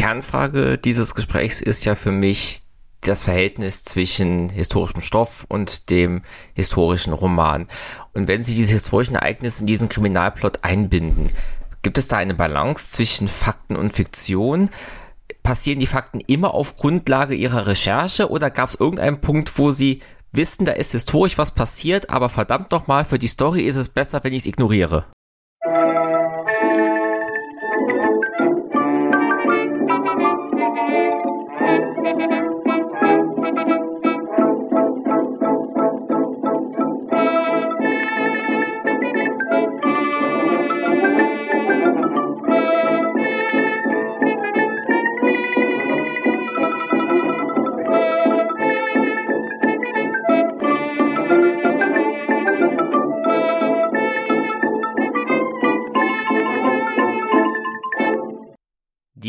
Kernfrage dieses Gesprächs ist ja für mich das Verhältnis zwischen historischem Stoff und dem historischen Roman. Und wenn Sie diese historischen Ereignisse in diesen Kriminalplot einbinden, gibt es da eine Balance zwischen Fakten und Fiktion? Passieren die Fakten immer auf Grundlage Ihrer Recherche oder gab es irgendeinen Punkt, wo Sie wissen, da ist historisch was passiert, aber verdammt nochmal, für die Story ist es besser, wenn ich es ignoriere?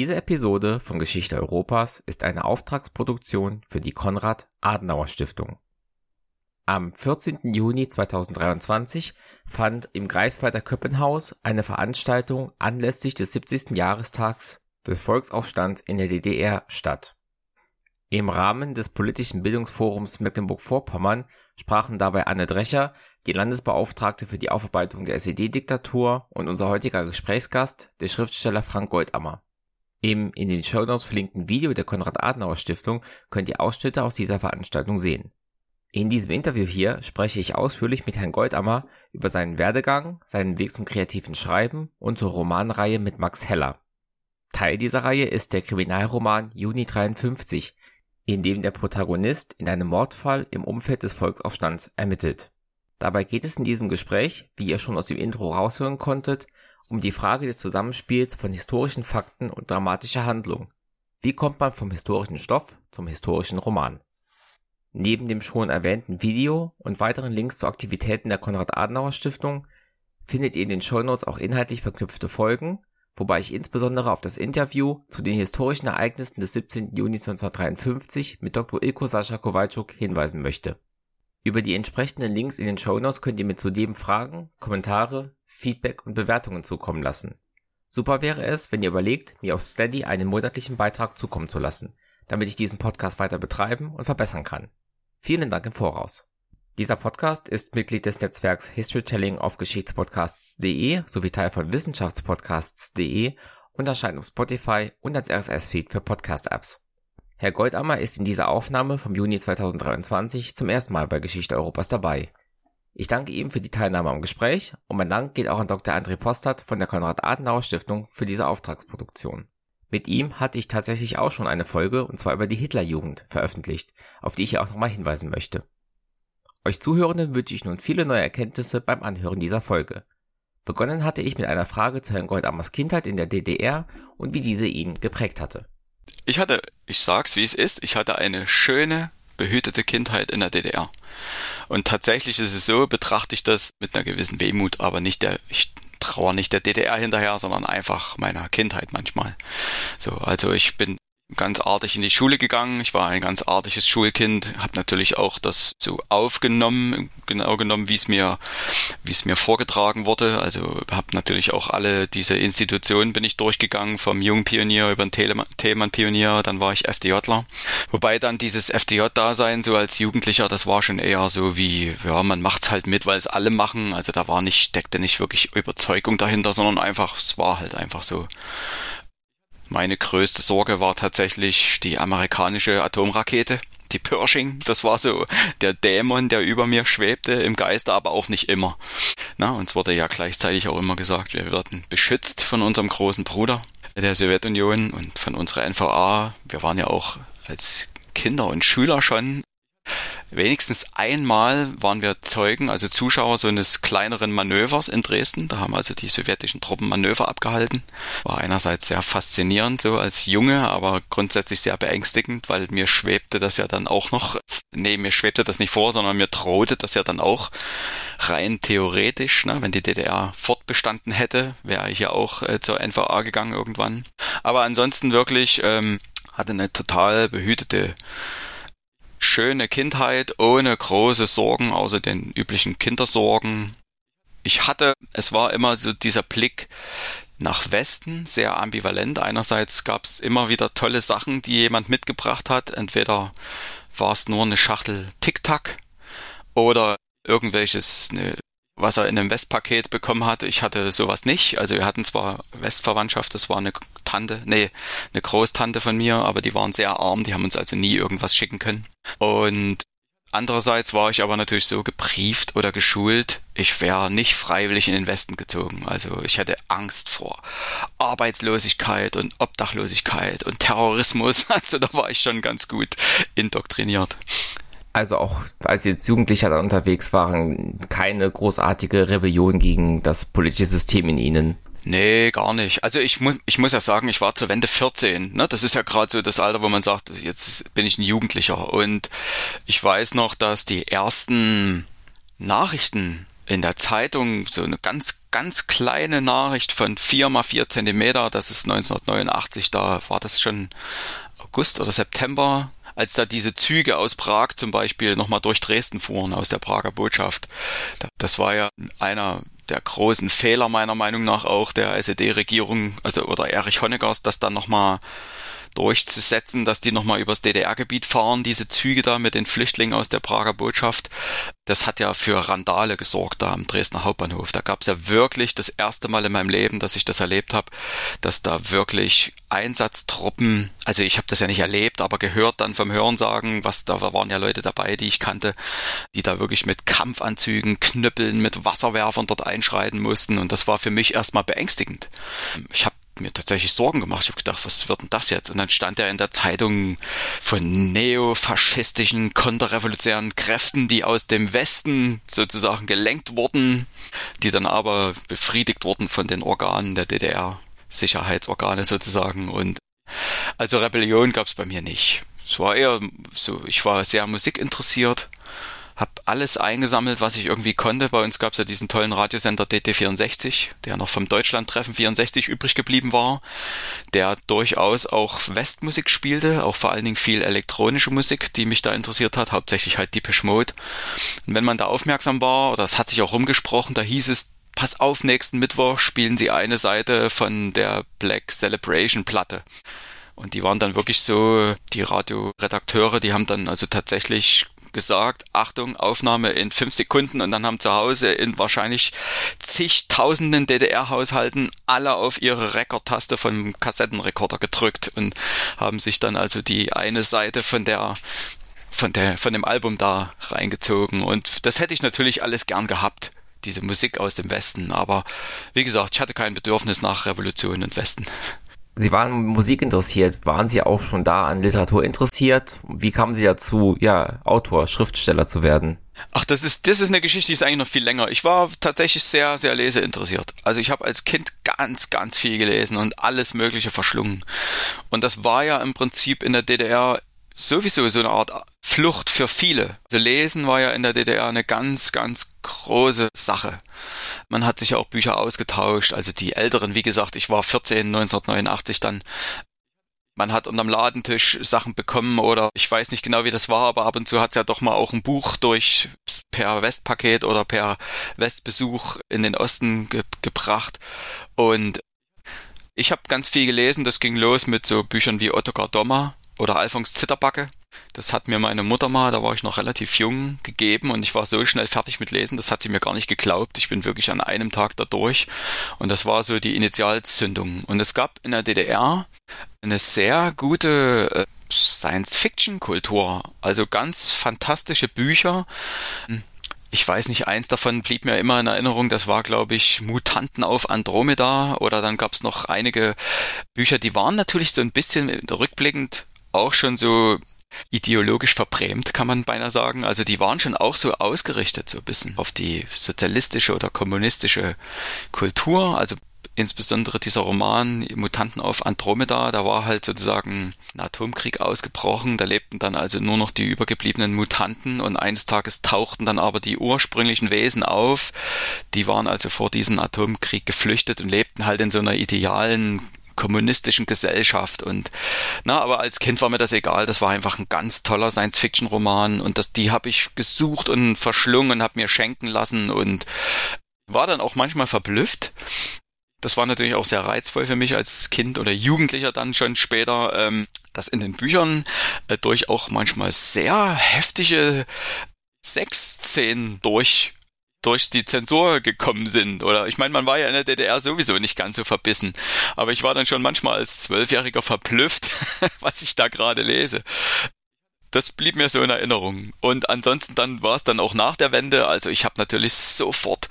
Diese Episode von Geschichte Europas ist eine Auftragsproduktion für die Konrad-Adenauer-Stiftung. Am 14. Juni 2023 fand im Greifswalder Köppenhaus eine Veranstaltung anlässlich des 70. Jahrestags des Volksaufstands in der DDR statt. Im Rahmen des politischen Bildungsforums Mecklenburg-Vorpommern sprachen dabei Anne Drecher, die Landesbeauftragte für die Aufarbeitung der SED-Diktatur und unser heutiger Gesprächsgast, der Schriftsteller Frank Goldammer. Im in den Shownotes verlinkten Video der Konrad-Adenauer-Stiftung könnt ihr Ausschnitte aus dieser Veranstaltung sehen. In diesem Interview hier spreche ich ausführlich mit Herrn Goldammer über seinen Werdegang, seinen Weg zum kreativen Schreiben und zur Romanreihe mit Max Heller. Teil dieser Reihe ist der Kriminalroman Juni 53, in dem der Protagonist in einem Mordfall im Umfeld des Volksaufstands ermittelt. Dabei geht es in diesem Gespräch, wie ihr schon aus dem Intro raushören konntet, um die Frage des Zusammenspiels von historischen Fakten und dramatischer Handlung. Wie kommt man vom historischen Stoff zum historischen Roman? Neben dem schon erwähnten Video und weiteren Links zu Aktivitäten der Konrad-Adenauer-Stiftung findet ihr in den Shownotes auch inhaltlich verknüpfte Folgen, wobei ich insbesondere auf das Interview zu den historischen Ereignissen des 17. Juni 1953 mit Dr. Ilko Sascha Kowalczuk hinweisen möchte. Über die entsprechenden Links in den Shownotes könnt ihr mir zudem Fragen, Kommentare, Feedback und Bewertungen zukommen lassen. Super wäre es, wenn ihr überlegt, mir auf Steady einen monatlichen Beitrag zukommen zu lassen, damit ich diesen Podcast weiter betreiben und verbessern kann. Vielen Dank im Voraus. Dieser Podcast ist Mitglied des Netzwerks Historytelling auf Geschichtspodcasts.de sowie Teil von Wissenschaftspodcasts.de und erscheint auf Spotify und als RSS-Feed für Podcast-Apps. Herr Goldammer ist in dieser Aufnahme vom Juni 2023 zum ersten Mal bei Geschichte Europas dabei. Ich danke ihm für die Teilnahme am Gespräch und mein Dank geht auch an Dr. André Postert von der Konrad-Adenauer-Stiftung für diese Auftragsproduktion. Mit ihm hatte ich tatsächlich auch schon eine Folge, und zwar über die Hitlerjugend, veröffentlicht, auf die ich hier auch nochmal hinweisen möchte. Euch Zuhörenden wünsche ich nun viele neue Erkenntnisse beim Anhören dieser Folge. Begonnen hatte ich mit einer Frage zu Herrn Goldammers Kindheit in der DDR und wie diese ihn geprägt hatte. Ich hatte, ich sag's wie es ist, ich hatte eine schöne, behütete Kindheit in der DDR. Und tatsächlich ist es so, betrachte ich das mit einer gewissen Wehmut, aber nicht der, ich trauere nicht der DDR hinterher, sondern einfach meiner Kindheit manchmal. So, also ich bin ganz artig in die Schule gegangen. Ich war ein ganz artiges Schulkind, habe natürlich auch das so aufgenommen, genau genommen, wie es mir, wie es mir vorgetragen wurde. Also habe natürlich auch alle diese Institutionen bin ich durchgegangen, vom Jungpionier über den Telemann-Pionier, dann war ich FDJler. Wobei dann dieses FDJ-Dasein so als Jugendlicher, das war schon eher so wie, ja, man macht's halt mit, weil es alle machen. Also da war nicht, steckte nicht wirklich Überzeugung dahinter, sondern einfach, es war halt einfach so. Meine größte Sorge war tatsächlich die amerikanische Atomrakete, die Pershing. Das war so der Dämon, der über mir schwebte, im Geiste, aber auch nicht immer. Na, uns wurde ja gleichzeitig auch immer gesagt, wir werden beschützt von unserem großen Bruder, der Sowjetunion und von unserer NVA. Wir waren ja auch als Kinder und Schüler schon Wenigstens einmal waren wir Zeugen, also Zuschauer so eines kleineren Manövers in Dresden. Da haben also die sowjetischen Truppen Manöver abgehalten. War einerseits sehr faszinierend, so als Junge, aber grundsätzlich sehr beängstigend, weil mir schwebte das ja dann auch noch, nee, mir schwebte das nicht vor, sondern mir drohte das ja dann auch rein theoretisch, ne, wenn die DDR fortbestanden hätte, wäre ich ja auch äh, zur NVA gegangen irgendwann. Aber ansonsten wirklich ähm, hatte eine total behütete schöne Kindheit ohne große Sorgen, außer den üblichen Kindersorgen. Ich hatte, es war immer so dieser Blick nach Westen, sehr ambivalent. Einerseits gab es immer wieder tolle Sachen, die jemand mitgebracht hat. Entweder war es nur eine Schachtel Tic-Tac oder irgendwelches, ne, was er in einem Westpaket bekommen hatte. Ich hatte sowas nicht. Also wir hatten zwar Westverwandtschaft, das war eine Tante, nee, eine Großtante von mir, aber die waren sehr arm, die haben uns also nie irgendwas schicken können. Und Andererseits war ich aber natürlich so geprieft oder geschult, ich wäre nicht freiwillig in den Westen gezogen. Also ich hatte Angst vor Arbeitslosigkeit und Obdachlosigkeit und Terrorismus. Also da war ich schon ganz gut indoktriniert. Also auch als Sie jetzt Jugendlicher da unterwegs waren, keine großartige Rebellion gegen das politische System in Ihnen. Nee, gar nicht. Also ich, mu ich muss ja sagen, ich war zur Wende 14. Ne? Das ist ja gerade so das Alter, wo man sagt, jetzt bin ich ein Jugendlicher. Und ich weiß noch, dass die ersten Nachrichten in der Zeitung, so eine ganz, ganz kleine Nachricht von vier mal vier Zentimeter, das ist 1989, da war das schon August oder September, als da diese Züge aus Prag zum Beispiel nochmal durch Dresden fuhren, aus der Prager Botschaft. Das war ja einer der großen Fehler meiner Meinung nach auch der SED-Regierung, also oder Erich Honeckers, das dann nochmal durchzusetzen, dass die nochmal übers DDR-Gebiet fahren, diese Züge da mit den Flüchtlingen aus der Prager Botschaft. Das hat ja für Randale gesorgt da am Dresdner Hauptbahnhof. Da gab es ja wirklich das erste Mal in meinem Leben, dass ich das erlebt habe, dass da wirklich Einsatztruppen, also ich habe das ja nicht erlebt, aber gehört dann vom Hörensagen, was da waren ja Leute dabei, die ich kannte, die da wirklich mit Kampfanzügen, Knüppeln, mit Wasserwerfern dort einschreiten mussten und das war für mich erstmal beängstigend. Ich habe mir tatsächlich Sorgen gemacht. Ich habe gedacht, was wird denn das jetzt? Und dann stand er in der Zeitung von neofaschistischen, konterrevolutionären Kräften, die aus dem Westen sozusagen gelenkt wurden, die dann aber befriedigt wurden von den Organen der DDR, Sicherheitsorgane sozusagen. Und also Rebellion gab es bei mir nicht. Es war eher so, ich war sehr musikinteressiert habe alles eingesammelt, was ich irgendwie konnte. Bei uns gab es ja diesen tollen Radiosender DT64, der noch vom Deutschlandtreffen 64 übrig geblieben war, der durchaus auch Westmusik spielte, auch vor allen Dingen viel elektronische Musik, die mich da interessiert hat, hauptsächlich halt Depeche Mode. Und wenn man da aufmerksam war, oder es hat sich auch rumgesprochen, da hieß es, pass auf, nächsten Mittwoch spielen sie eine Seite von der Black Celebration Platte. Und die waren dann wirklich so, die Radioredakteure, die haben dann also tatsächlich gesagt, Achtung, Aufnahme in fünf Sekunden und dann haben zu Hause in wahrscheinlich zigtausenden DDR-Haushalten alle auf ihre Rekordtaste vom Kassettenrekorder gedrückt und haben sich dann also die eine Seite von der von der von dem Album da reingezogen. Und das hätte ich natürlich alles gern gehabt diese Musik aus dem Westen. Aber wie gesagt ich hatte kein Bedürfnis nach Revolution und Westen Sie waren Musik interessiert. Waren Sie auch schon da an Literatur interessiert? Wie kamen Sie dazu, ja, Autor, Schriftsteller zu werden? Ach, das ist, das ist eine Geschichte, die ist eigentlich noch viel länger. Ich war tatsächlich sehr, sehr leseinteressiert. Also ich habe als Kind ganz, ganz viel gelesen und alles Mögliche verschlungen. Und das war ja im Prinzip in der DDR sowieso so eine Art Flucht für viele. Also Lesen war ja in der DDR eine ganz, ganz große Sache. Man hat sich ja auch Bücher ausgetauscht, also die Älteren, wie gesagt, ich war 14, 1989 dann. Man hat unterm Ladentisch Sachen bekommen oder ich weiß nicht genau, wie das war, aber ab und zu hat es ja doch mal auch ein Buch durch per Westpaket oder per Westbesuch in den Osten ge gebracht. Und ich habe ganz viel gelesen. Das ging los mit so Büchern wie Ottokar Dommer, oder Alfons Zitterbacke. Das hat mir meine Mutter mal, da war ich noch relativ jung, gegeben und ich war so schnell fertig mit Lesen, das hat sie mir gar nicht geglaubt. Ich bin wirklich an einem Tag da durch und das war so die Initialzündung. Und es gab in der DDR eine sehr gute äh, Science-Fiction-Kultur, also ganz fantastische Bücher. Ich weiß nicht, eins davon blieb mir immer in Erinnerung, das war, glaube ich, Mutanten auf Andromeda oder dann gab es noch einige Bücher, die waren natürlich so ein bisschen rückblickend auch schon so ideologisch verbrämt, kann man beinahe sagen. Also die waren schon auch so ausgerichtet, so ein bisschen auf die sozialistische oder kommunistische Kultur. Also insbesondere dieser Roman Mutanten auf Andromeda, da war halt sozusagen ein Atomkrieg ausgebrochen, da lebten dann also nur noch die übergebliebenen Mutanten und eines Tages tauchten dann aber die ursprünglichen Wesen auf, die waren also vor diesem Atomkrieg geflüchtet und lebten halt in so einer idealen kommunistischen Gesellschaft. Und na, aber als Kind war mir das egal, das war einfach ein ganz toller Science-Fiction-Roman. Und das, die habe ich gesucht und verschlungen habe mir schenken lassen und war dann auch manchmal verblüfft, das war natürlich auch sehr reizvoll für mich als Kind oder Jugendlicher dann schon später, ähm, dass in den Büchern äh, durch auch manchmal sehr heftige Sexszenen durch durch die Zensur gekommen sind. Oder ich meine, man war ja in der DDR sowieso nicht ganz so verbissen. Aber ich war dann schon manchmal als Zwölfjähriger verblüfft, was ich da gerade lese das blieb mir so in Erinnerung. Und ansonsten dann war es dann auch nach der Wende. Also ich habe natürlich sofort,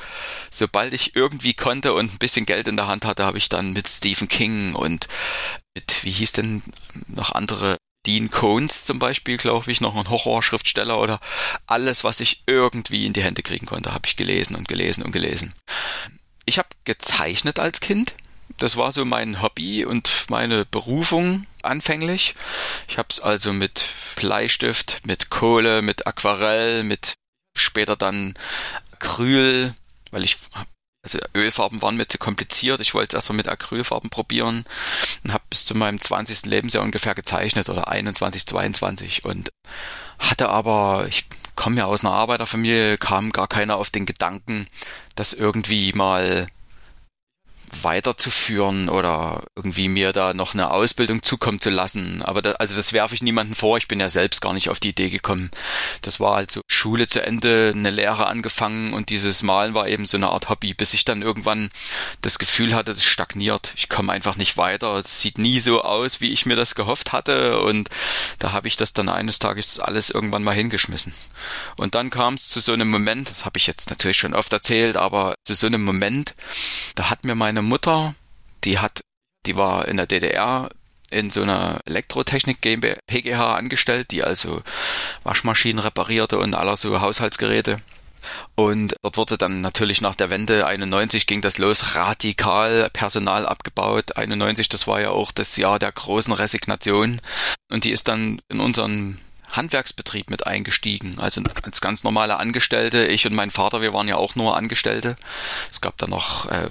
sobald ich irgendwie konnte und ein bisschen Geld in der Hand hatte, habe ich dann mit Stephen King und mit, wie hieß denn noch andere, Dean Cones zum Beispiel, glaube ich, noch ein Horrorschriftsteller oder alles, was ich irgendwie in die Hände kriegen konnte, habe ich gelesen und gelesen und gelesen. Ich habe gezeichnet als Kind das war so mein Hobby und meine Berufung anfänglich. Ich habe es also mit Bleistift, mit Kohle, mit Aquarell, mit später dann Acryl, weil ich also Ölfarben waren mir zu kompliziert. Ich wollte es erstmal mit Acrylfarben probieren und habe bis zu meinem 20. Lebensjahr ungefähr gezeichnet oder 21, 22 und hatte aber, ich komme ja aus einer Arbeiterfamilie, kam gar keiner auf den Gedanken, das irgendwie mal weiterzuführen oder irgendwie mir da noch eine Ausbildung zukommen zu lassen. Aber da, also das werfe ich niemanden vor. Ich bin ja selbst gar nicht auf die Idee gekommen. Das war also Schule zu Ende, eine Lehre angefangen und dieses Malen war eben so eine Art Hobby, bis ich dann irgendwann das Gefühl hatte, es stagniert. Ich komme einfach nicht weiter. Es sieht nie so aus, wie ich mir das gehofft hatte und da habe ich das dann eines Tages alles irgendwann mal hingeschmissen. Und dann kam es zu so einem Moment, das habe ich jetzt natürlich schon oft erzählt, aber zu so einem Moment, da hat mir meine meine Mutter, die hat, die war in der DDR in so einer Elektrotechnik GmbH PGH angestellt, die also Waschmaschinen reparierte und aller so Haushaltsgeräte. Und dort wurde dann natürlich nach der Wende 91 ging das los, radikal Personal abgebaut. 91, das war ja auch das Jahr der großen Resignation. Und die ist dann in unseren Handwerksbetrieb mit eingestiegen, also als ganz normale Angestellte. Ich und mein Vater, wir waren ja auch nur Angestellte. Es gab dann noch äh,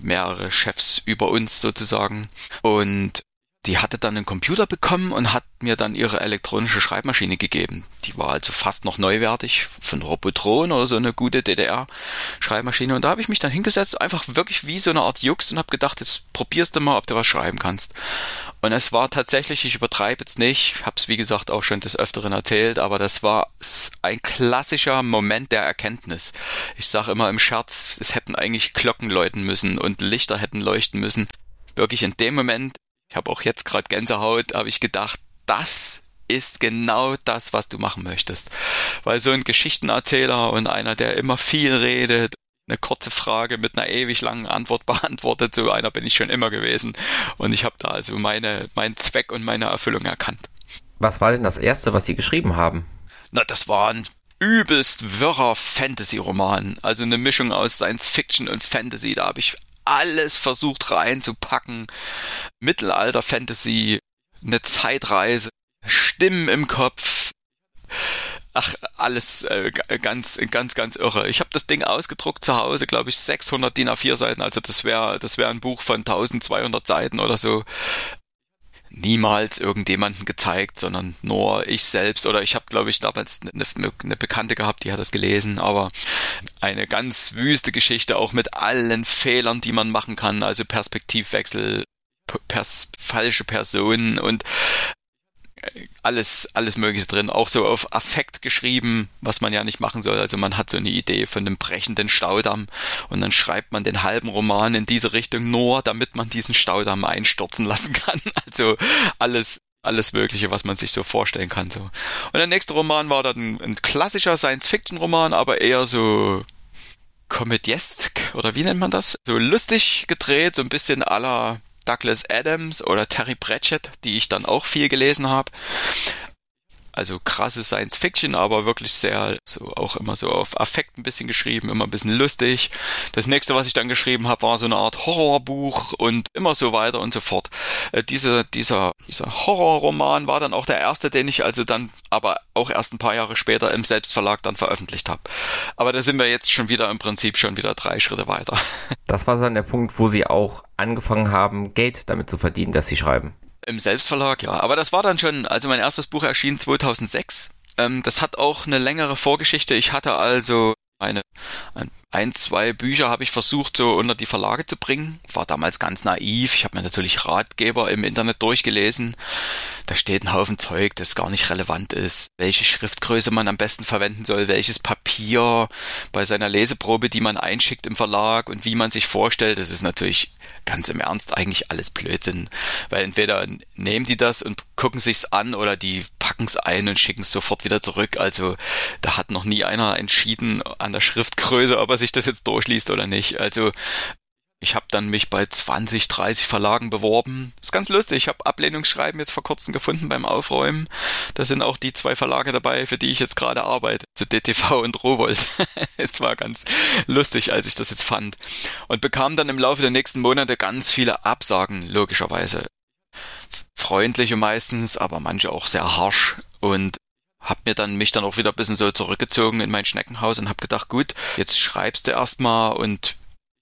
mehrere Chefs über uns sozusagen. Und die hatte dann einen Computer bekommen und hat mir dann ihre elektronische Schreibmaschine gegeben. Die war also fast noch neuwertig von Robotron oder so eine gute DDR-Schreibmaschine. Und da habe ich mich dann hingesetzt, einfach wirklich wie so eine Art Jux und habe gedacht, jetzt probierst du mal, ob du was schreiben kannst. Und es war tatsächlich, ich übertreibe jetzt nicht, habe es wie gesagt auch schon des Öfteren erzählt, aber das war ein klassischer Moment der Erkenntnis. Ich sage immer im Scherz, es hätten eigentlich Glocken läuten müssen und Lichter hätten leuchten müssen. Wirklich in dem Moment, ich habe auch jetzt gerade Gänsehaut, habe ich gedacht, das ist genau das, was du machen möchtest. Weil so ein Geschichtenerzähler und einer, der immer viel redet eine kurze Frage mit einer ewig langen Antwort beantwortet. So einer bin ich schon immer gewesen. Und ich habe da also meine, meinen Zweck und meine Erfüllung erkannt. Was war denn das erste, was Sie geschrieben haben? Na, das war ein übelst wirrer Fantasy-Roman. Also eine Mischung aus Science Fiction und Fantasy. Da habe ich alles versucht reinzupacken. Mittelalter-Fantasy, eine Zeitreise, Stimmen im Kopf Ach, alles äh, ganz, ganz, ganz irre. Ich habe das Ding ausgedruckt zu Hause, glaube ich, 600 DIN A4 Seiten. Also das wäre, das wäre ein Buch von 1200 Seiten oder so. Niemals irgendjemanden gezeigt, sondern nur ich selbst. Oder ich habe, glaube ich, damals eine, eine Bekannte gehabt, die hat das gelesen. Aber eine ganz wüste Geschichte, auch mit allen Fehlern, die man machen kann. Also Perspektivwechsel, pers falsche Personen und alles, alles Mögliche drin, auch so auf Affekt geschrieben, was man ja nicht machen soll. Also man hat so eine Idee von einem brechenden Staudamm und dann schreibt man den halben Roman in diese Richtung nur, damit man diesen Staudamm einstürzen lassen kann. Also alles, alles Mögliche, was man sich so vorstellen kann. So. Und der nächste Roman war dann ein klassischer Science-Fiction-Roman, aber eher so komödiesk oder wie nennt man das? So lustig gedreht, so ein bisschen aller Douglas Adams oder Terry Pratchett, die ich dann auch viel gelesen habe. Also krasse Science Fiction, aber wirklich sehr, so auch immer so auf Affekt ein bisschen geschrieben, immer ein bisschen lustig. Das nächste, was ich dann geschrieben habe, war so eine Art Horrorbuch und immer so weiter und so fort. Äh, diese, dieser, dieser Horrorroman war dann auch der erste, den ich also dann aber auch erst ein paar Jahre später im Selbstverlag dann veröffentlicht habe. Aber da sind wir jetzt schon wieder im Prinzip schon wieder drei Schritte weiter. Das war dann der Punkt, wo Sie auch angefangen haben, Geld damit zu verdienen, dass Sie schreiben. Im Selbstverlag, ja. Aber das war dann schon, also mein erstes Buch erschien 2006. Ähm, das hat auch eine längere Vorgeschichte. Ich hatte also Eine, ein, zwei Bücher habe ich versucht, so unter die Verlage zu bringen. War damals ganz naiv. Ich habe mir natürlich Ratgeber im Internet durchgelesen. Da steht ein Haufen Zeug, das gar nicht relevant ist. Welche Schriftgröße man am besten verwenden soll, welches Papier bei seiner Leseprobe, die man einschickt im Verlag und wie man sich vorstellt. Das ist natürlich ganz im Ernst eigentlich alles Blödsinn. Weil entweder nehmen die das und gucken sich's an oder die packen es ein und schicken es sofort wieder zurück. Also da hat noch nie einer entschieden an der Schriftgröße, ob er sich das jetzt durchliest oder nicht. Also ich habe dann mich bei 20, 30 Verlagen beworben. ist ganz lustig. Ich habe Ablehnungsschreiben jetzt vor kurzem gefunden beim Aufräumen. Da sind auch die zwei Verlage dabei, für die ich jetzt gerade arbeite. Zu DTV und Rowold. es war ganz lustig, als ich das jetzt fand. Und bekam dann im Laufe der nächsten Monate ganz viele Absagen, logischerweise freundliche meistens, aber manche auch sehr harsch und hab mir dann mich dann auch wieder ein bisschen so zurückgezogen in mein Schneckenhaus und hab gedacht, gut, jetzt schreibst du erstmal und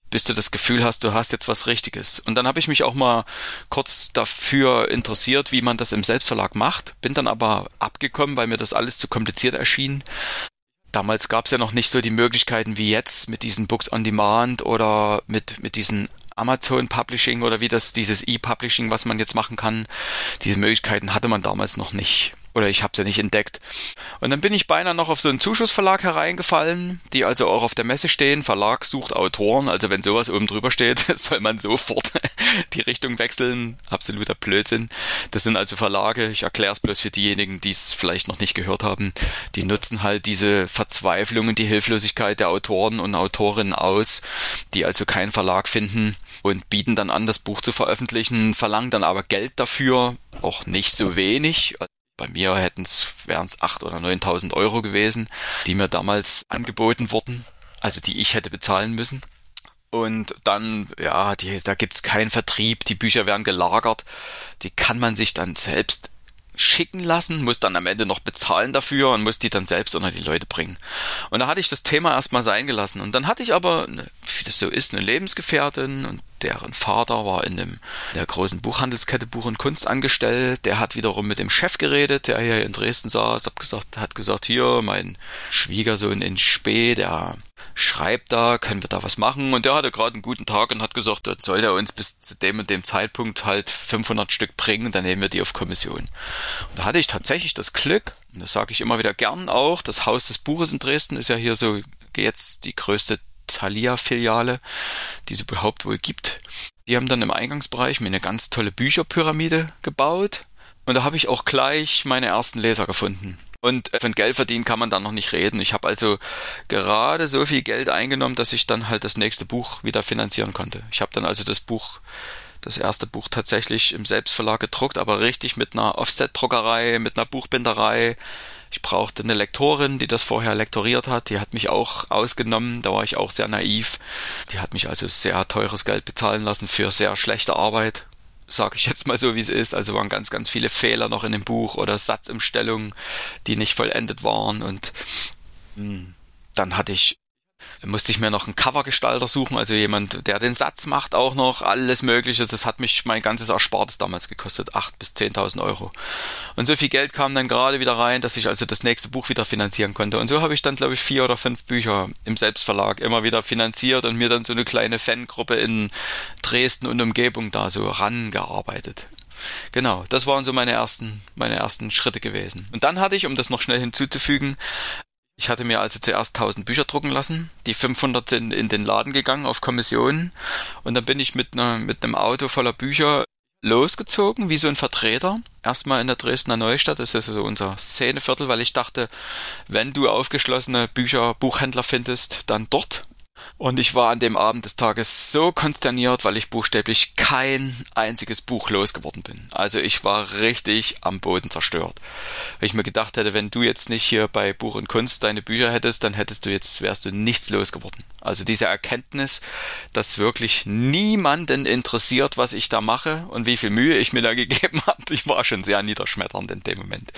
bis du das Gefühl hast, du hast jetzt was Richtiges. Und dann habe ich mich auch mal kurz dafür interessiert, wie man das im Selbstverlag macht, bin dann aber abgekommen, weil mir das alles zu kompliziert erschien. Damals gab es ja noch nicht so die Möglichkeiten wie jetzt mit diesen Books on Demand oder mit, mit diesen Amazon Publishing oder wie das dieses E-Publishing, was man jetzt machen kann, diese Möglichkeiten hatte man damals noch nicht. Oder ich habe sie ja nicht entdeckt. Und dann bin ich beinahe noch auf so einen Zuschussverlag hereingefallen, die also auch auf der Messe stehen. Verlag sucht Autoren. Also wenn sowas oben drüber steht, soll man sofort die Richtung wechseln. Absoluter Blödsinn. Das sind also Verlage, ich erkläre es bloß für diejenigen, die es vielleicht noch nicht gehört haben, die nutzen halt diese Verzweiflung und die Hilflosigkeit der Autoren und Autorinnen aus, die also keinen Verlag finden und bieten dann an, das Buch zu veröffentlichen, verlangen dann aber Geld dafür, auch nicht so wenig. Bei mir hätten es, wären es acht oder neuntausend Euro gewesen, die mir damals angeboten wurden, also die ich hätte bezahlen müssen. Und dann, ja, die, da gibt's keinen Vertrieb, die Bücher werden gelagert, die kann man sich dann selbst schicken lassen, muss dann am Ende noch bezahlen dafür und muss die dann selbst unter die Leute bringen. Und da hatte ich das Thema erstmal sein gelassen. Und dann hatte ich aber, wie das so ist, eine Lebensgefährtin und deren Vater war in, in der großen Buchhandelskette Buch und Kunst angestellt. Der hat wiederum mit dem Chef geredet, der hier in Dresden saß, hat gesagt, hat gesagt, hier, mein Schwiegersohn in Spee, der schreibt da, können wir da was machen? Und der hatte gerade einen guten Tag und hat gesagt, dort soll er uns bis zu dem und dem Zeitpunkt halt 500 Stück bringen, dann nehmen wir die auf Kommission. Und da hatte ich tatsächlich das Glück, und das sage ich immer wieder gern auch, das Haus des Buches in Dresden ist ja hier so jetzt die größte Thalia-Filiale, die es überhaupt wohl gibt. Die haben dann im Eingangsbereich mir eine ganz tolle Bücherpyramide gebaut. Und da habe ich auch gleich meine ersten Leser gefunden. Und von Geld verdienen kann man da noch nicht reden. Ich habe also gerade so viel Geld eingenommen, dass ich dann halt das nächste Buch wieder finanzieren konnte. Ich habe dann also das Buch, das erste Buch tatsächlich im Selbstverlag gedruckt, aber richtig mit einer Offset-Druckerei, mit einer Buchbinderei. Ich brauchte eine Lektorin, die das vorher lektoriert hat. Die hat mich auch ausgenommen. Da war ich auch sehr naiv. Die hat mich also sehr teures Geld bezahlen lassen für sehr schlechte Arbeit sage ich jetzt mal so, wie es ist. Also waren ganz, ganz viele Fehler noch in dem Buch oder Satzumstellungen, die nicht vollendet waren. Und hm, dann hatte ich musste ich mir noch einen Covergestalter suchen, also jemand, der den Satz macht auch noch, alles mögliche. Das hat mich mein ganzes Erspartes damals gekostet, acht bis zehntausend Euro. Und so viel Geld kam dann gerade wieder rein, dass ich also das nächste Buch wieder finanzieren konnte. Und so habe ich dann, glaube ich, vier oder fünf Bücher im Selbstverlag immer wieder finanziert und mir dann so eine kleine Fangruppe in Dresden und Umgebung da so rangearbeitet. Genau, das waren so meine ersten, meine ersten Schritte gewesen. Und dann hatte ich, um das noch schnell hinzuzufügen, ich hatte mir also zuerst 1000 Bücher drucken lassen. Die 500 sind in den Laden gegangen auf Kommission. Und dann bin ich mit, ne, mit einem Auto voller Bücher losgezogen, wie so ein Vertreter. Erstmal in der Dresdner Neustadt, das ist so unser Szeneviertel, weil ich dachte, wenn du aufgeschlossene Bücher, Buchhändler findest, dann dort. Und ich war an dem Abend des Tages so konsterniert, weil ich buchstäblich kein einziges Buch losgeworden bin. Also ich war richtig am Boden zerstört. Weil ich mir gedacht hätte, wenn du jetzt nicht hier bei Buch und Kunst deine Bücher hättest, dann hättest du jetzt, wärst du nichts losgeworden. Also diese Erkenntnis, dass wirklich niemanden interessiert, was ich da mache und wie viel Mühe ich mir da gegeben habe, ich war schon sehr niederschmetternd in dem Moment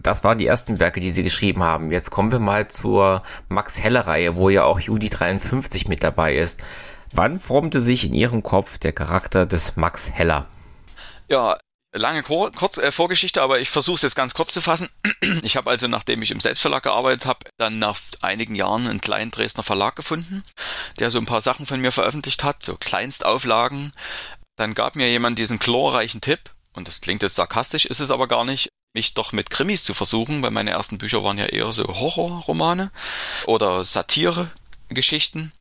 das waren die ersten Werke, die sie geschrieben haben. Jetzt kommen wir mal zur Max Heller Reihe, wo ja auch Juli 53 mit dabei ist. Wann formte sich in ihrem Kopf der Charakter des Max Heller? Ja, lange kurz, äh, Vorgeschichte, aber ich versuche es jetzt ganz kurz zu fassen. Ich habe also, nachdem ich im Selbstverlag gearbeitet habe, dann nach einigen Jahren einen kleinen Dresdner Verlag gefunden, der so ein paar Sachen von mir veröffentlicht hat, so Kleinstauflagen. Dann gab mir jemand diesen glorreichen Tipp, und das klingt jetzt sarkastisch, ist es aber gar nicht, mich doch mit Krimis zu versuchen, weil meine ersten Bücher waren ja eher so Horrorromane oder Satire-Geschichten.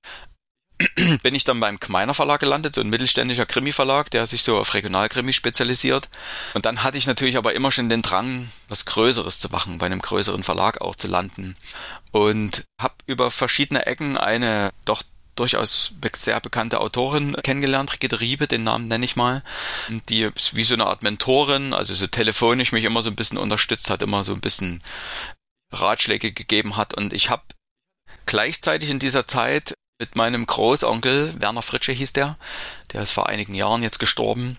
bin ich dann beim Kmeiner Verlag gelandet, so ein mittelständischer Krimi-Verlag, der sich so auf Regionalkrimi spezialisiert. Und dann hatte ich natürlich aber immer schon den Drang, was Größeres zu machen, bei einem größeren Verlag auch zu landen. Und habe über verschiedene Ecken eine doch durchaus sehr bekannte Autorin kennengelernt, Brigitte Riebe, den Namen nenne ich mal, die wie so eine Art Mentorin, also so telefonisch mich immer so ein bisschen unterstützt hat, immer so ein bisschen Ratschläge gegeben hat. Und ich habe gleichzeitig in dieser Zeit mit meinem Großonkel, Werner Fritsche hieß der, der ist vor einigen Jahren jetzt gestorben,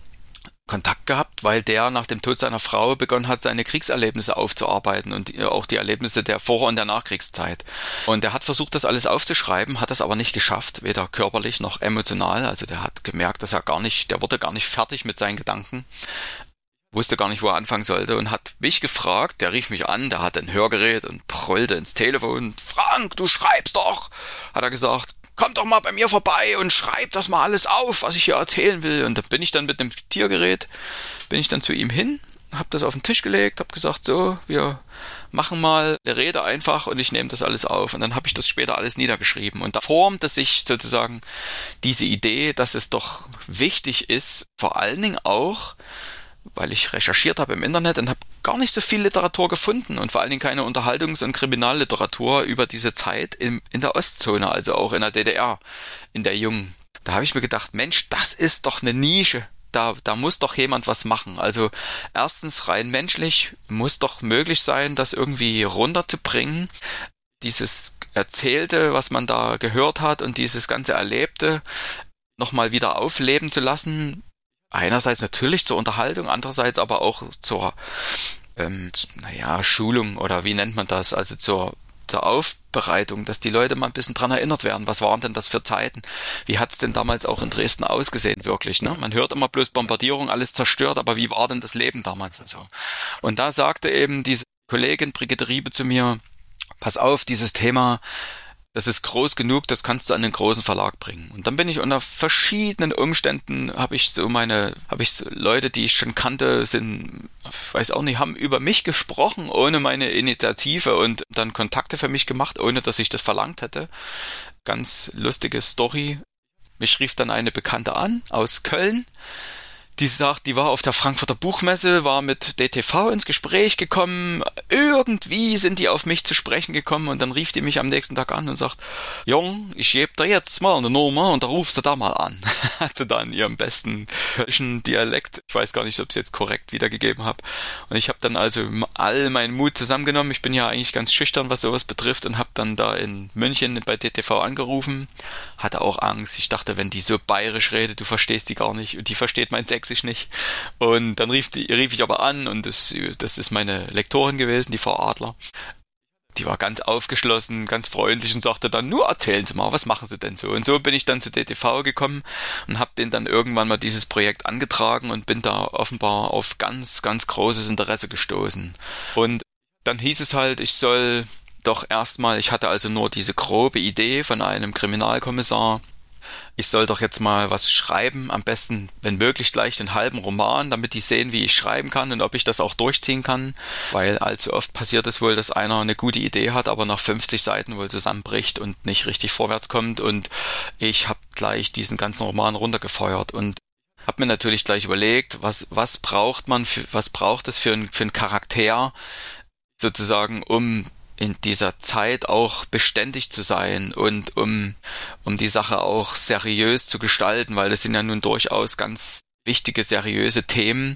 Kontakt gehabt, weil der nach dem Tod seiner Frau begonnen hat, seine Kriegserlebnisse aufzuarbeiten und auch die Erlebnisse der Vor- und der Nachkriegszeit. Und er hat versucht, das alles aufzuschreiben, hat das aber nicht geschafft, weder körperlich noch emotional. Also der hat gemerkt, dass er gar nicht, der wurde gar nicht fertig mit seinen Gedanken wusste gar nicht, wo er anfangen sollte und hat mich gefragt, der rief mich an, der hatte ein Hörgerät und brüllte ins Telefon, Frank, du schreibst doch, hat er gesagt, komm doch mal bei mir vorbei und schreib das mal alles auf, was ich hier erzählen will. Und da bin ich dann mit dem Tiergerät, bin ich dann zu ihm hin, hab das auf den Tisch gelegt, hab gesagt, so, wir machen mal eine Rede einfach und ich nehme das alles auf. Und dann habe ich das später alles niedergeschrieben. Und da formte sich sozusagen diese Idee, dass es doch wichtig ist, vor allen Dingen auch, weil ich recherchiert habe im Internet und habe gar nicht so viel Literatur gefunden und vor allen Dingen keine Unterhaltungs- und Kriminalliteratur über diese Zeit in, in der Ostzone, also auch in der DDR, in der jungen. Da habe ich mir gedacht, Mensch, das ist doch eine Nische. Da, da muss doch jemand was machen. Also erstens rein menschlich muss doch möglich sein, das irgendwie runterzubringen. Dieses Erzählte, was man da gehört hat und dieses ganze Erlebte nochmal wieder aufleben zu lassen, einerseits natürlich zur Unterhaltung, andererseits aber auch zur, ähm, naja, Schulung oder wie nennt man das, also zur, zur Aufbereitung, dass die Leute mal ein bisschen dran erinnert werden. Was waren denn das für Zeiten? Wie hat's denn damals auch in Dresden ausgesehen, wirklich? Ne? Man hört immer bloß Bombardierung, alles zerstört, aber wie war denn das Leben damals und so? Und da sagte eben diese Kollegin Brigitte Riebe zu mir, pass auf, dieses Thema das ist groß genug, das kannst du an den großen Verlag bringen. Und dann bin ich unter verschiedenen Umständen, habe ich so meine, habe ich so Leute, die ich schon kannte, sind, weiß auch nicht, haben über mich gesprochen, ohne meine Initiative und dann Kontakte für mich gemacht, ohne dass ich das verlangt hätte. Ganz lustige Story. Mich rief dann eine Bekannte an aus Köln, die sagt, die war auf der Frankfurter Buchmesse, war mit DTV ins Gespräch gekommen. Irgendwie sind die auf mich zu sprechen gekommen und dann rief die mich am nächsten Tag an und sagt, Jung, ich gebe dir jetzt mal eine Nummer und da rufst du da mal an. Hatte dann ihren besten kölschen Dialekt. Ich weiß gar nicht, ob ich es jetzt korrekt wiedergegeben habe. Und ich habe dann also all meinen Mut zusammengenommen. Ich bin ja eigentlich ganz schüchtern, was sowas betrifft und habe dann da in München bei DTV angerufen. Hatte auch Angst. Ich dachte, wenn die so bayerisch redet, du verstehst die gar nicht und die versteht mein Text Sächsisch nicht. Und dann rief, die, rief ich aber an und das, das ist meine Lektorin gewesen, die Frau Adler. Die war ganz aufgeschlossen, ganz freundlich und sagte dann, nur erzählen Sie mal, was machen Sie denn so? Und so bin ich dann zu DTV gekommen und habe denen dann irgendwann mal dieses Projekt angetragen und bin da offenbar auf ganz, ganz großes Interesse gestoßen. Und dann hieß es halt, ich soll doch erstmal, ich hatte also nur diese grobe Idee von einem Kriminalkommissar, ich soll doch jetzt mal was schreiben, am besten, wenn möglich, gleich den halben Roman, damit die sehen, wie ich schreiben kann und ob ich das auch durchziehen kann, weil allzu oft passiert es wohl, dass einer eine gute Idee hat, aber nach 50 Seiten wohl zusammenbricht und nicht richtig vorwärts kommt. Und ich habe gleich diesen ganzen Roman runtergefeuert und habe mir natürlich gleich überlegt, was was braucht man, für, was braucht es für ein, für ein Charakter sozusagen, um in dieser Zeit auch beständig zu sein und um, um die Sache auch seriös zu gestalten, weil das sind ja nun durchaus ganz wichtige, seriöse Themen.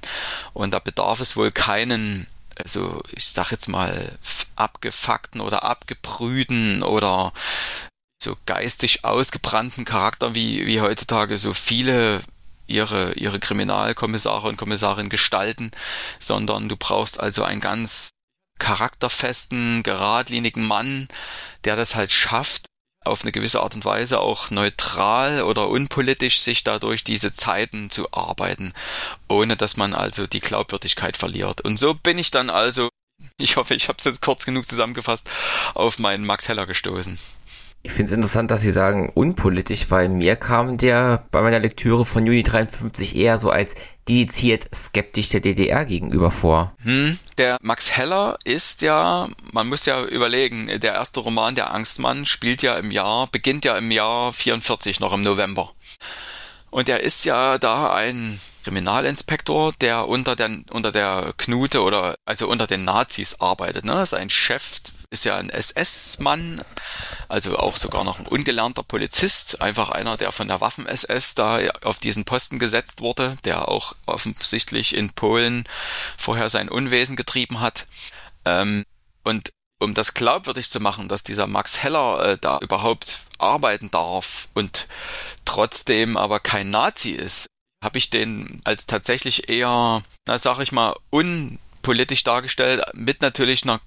Und da bedarf es wohl keinen, also ich sag jetzt mal, abgefuckten oder abgebrühten oder so geistig ausgebrannten Charakter, wie, wie heutzutage so viele ihre, ihre Kriminalkommissare und Kommissarinnen gestalten, sondern du brauchst also ein ganz charakterfesten, geradlinigen Mann, der das halt schafft, auf eine gewisse Art und Weise auch neutral oder unpolitisch sich dadurch diese Zeiten zu arbeiten, ohne dass man also die Glaubwürdigkeit verliert. Und so bin ich dann also, ich hoffe, ich habe es jetzt kurz genug zusammengefasst, auf meinen Max Heller gestoßen. Ich finde es interessant, dass Sie sagen unpolitisch, weil mir kam der bei meiner Lektüre von Juni 53 eher so als dediziert skeptisch der DDR gegenüber vor. Hm, der Max Heller ist ja, man muss ja überlegen, der erste Roman, der Angstmann, spielt ja im Jahr, beginnt ja im Jahr 44, noch im November. Und er ist ja da ein Kriminalinspektor, der unter der, unter der Knute oder also unter den Nazis arbeitet. Ne? Sein Chef ist ja ein SS-Mann, also auch sogar noch ein ungelernter Polizist, einfach einer, der von der Waffen-SS da auf diesen Posten gesetzt wurde, der auch offensichtlich in Polen vorher sein Unwesen getrieben hat. Ähm, und um das glaubwürdig zu machen, dass dieser Max Heller äh, da überhaupt arbeiten darf und trotzdem aber kein Nazi ist, habe ich den als tatsächlich eher, na sag ich mal, unpolitisch dargestellt, mit natürlich einer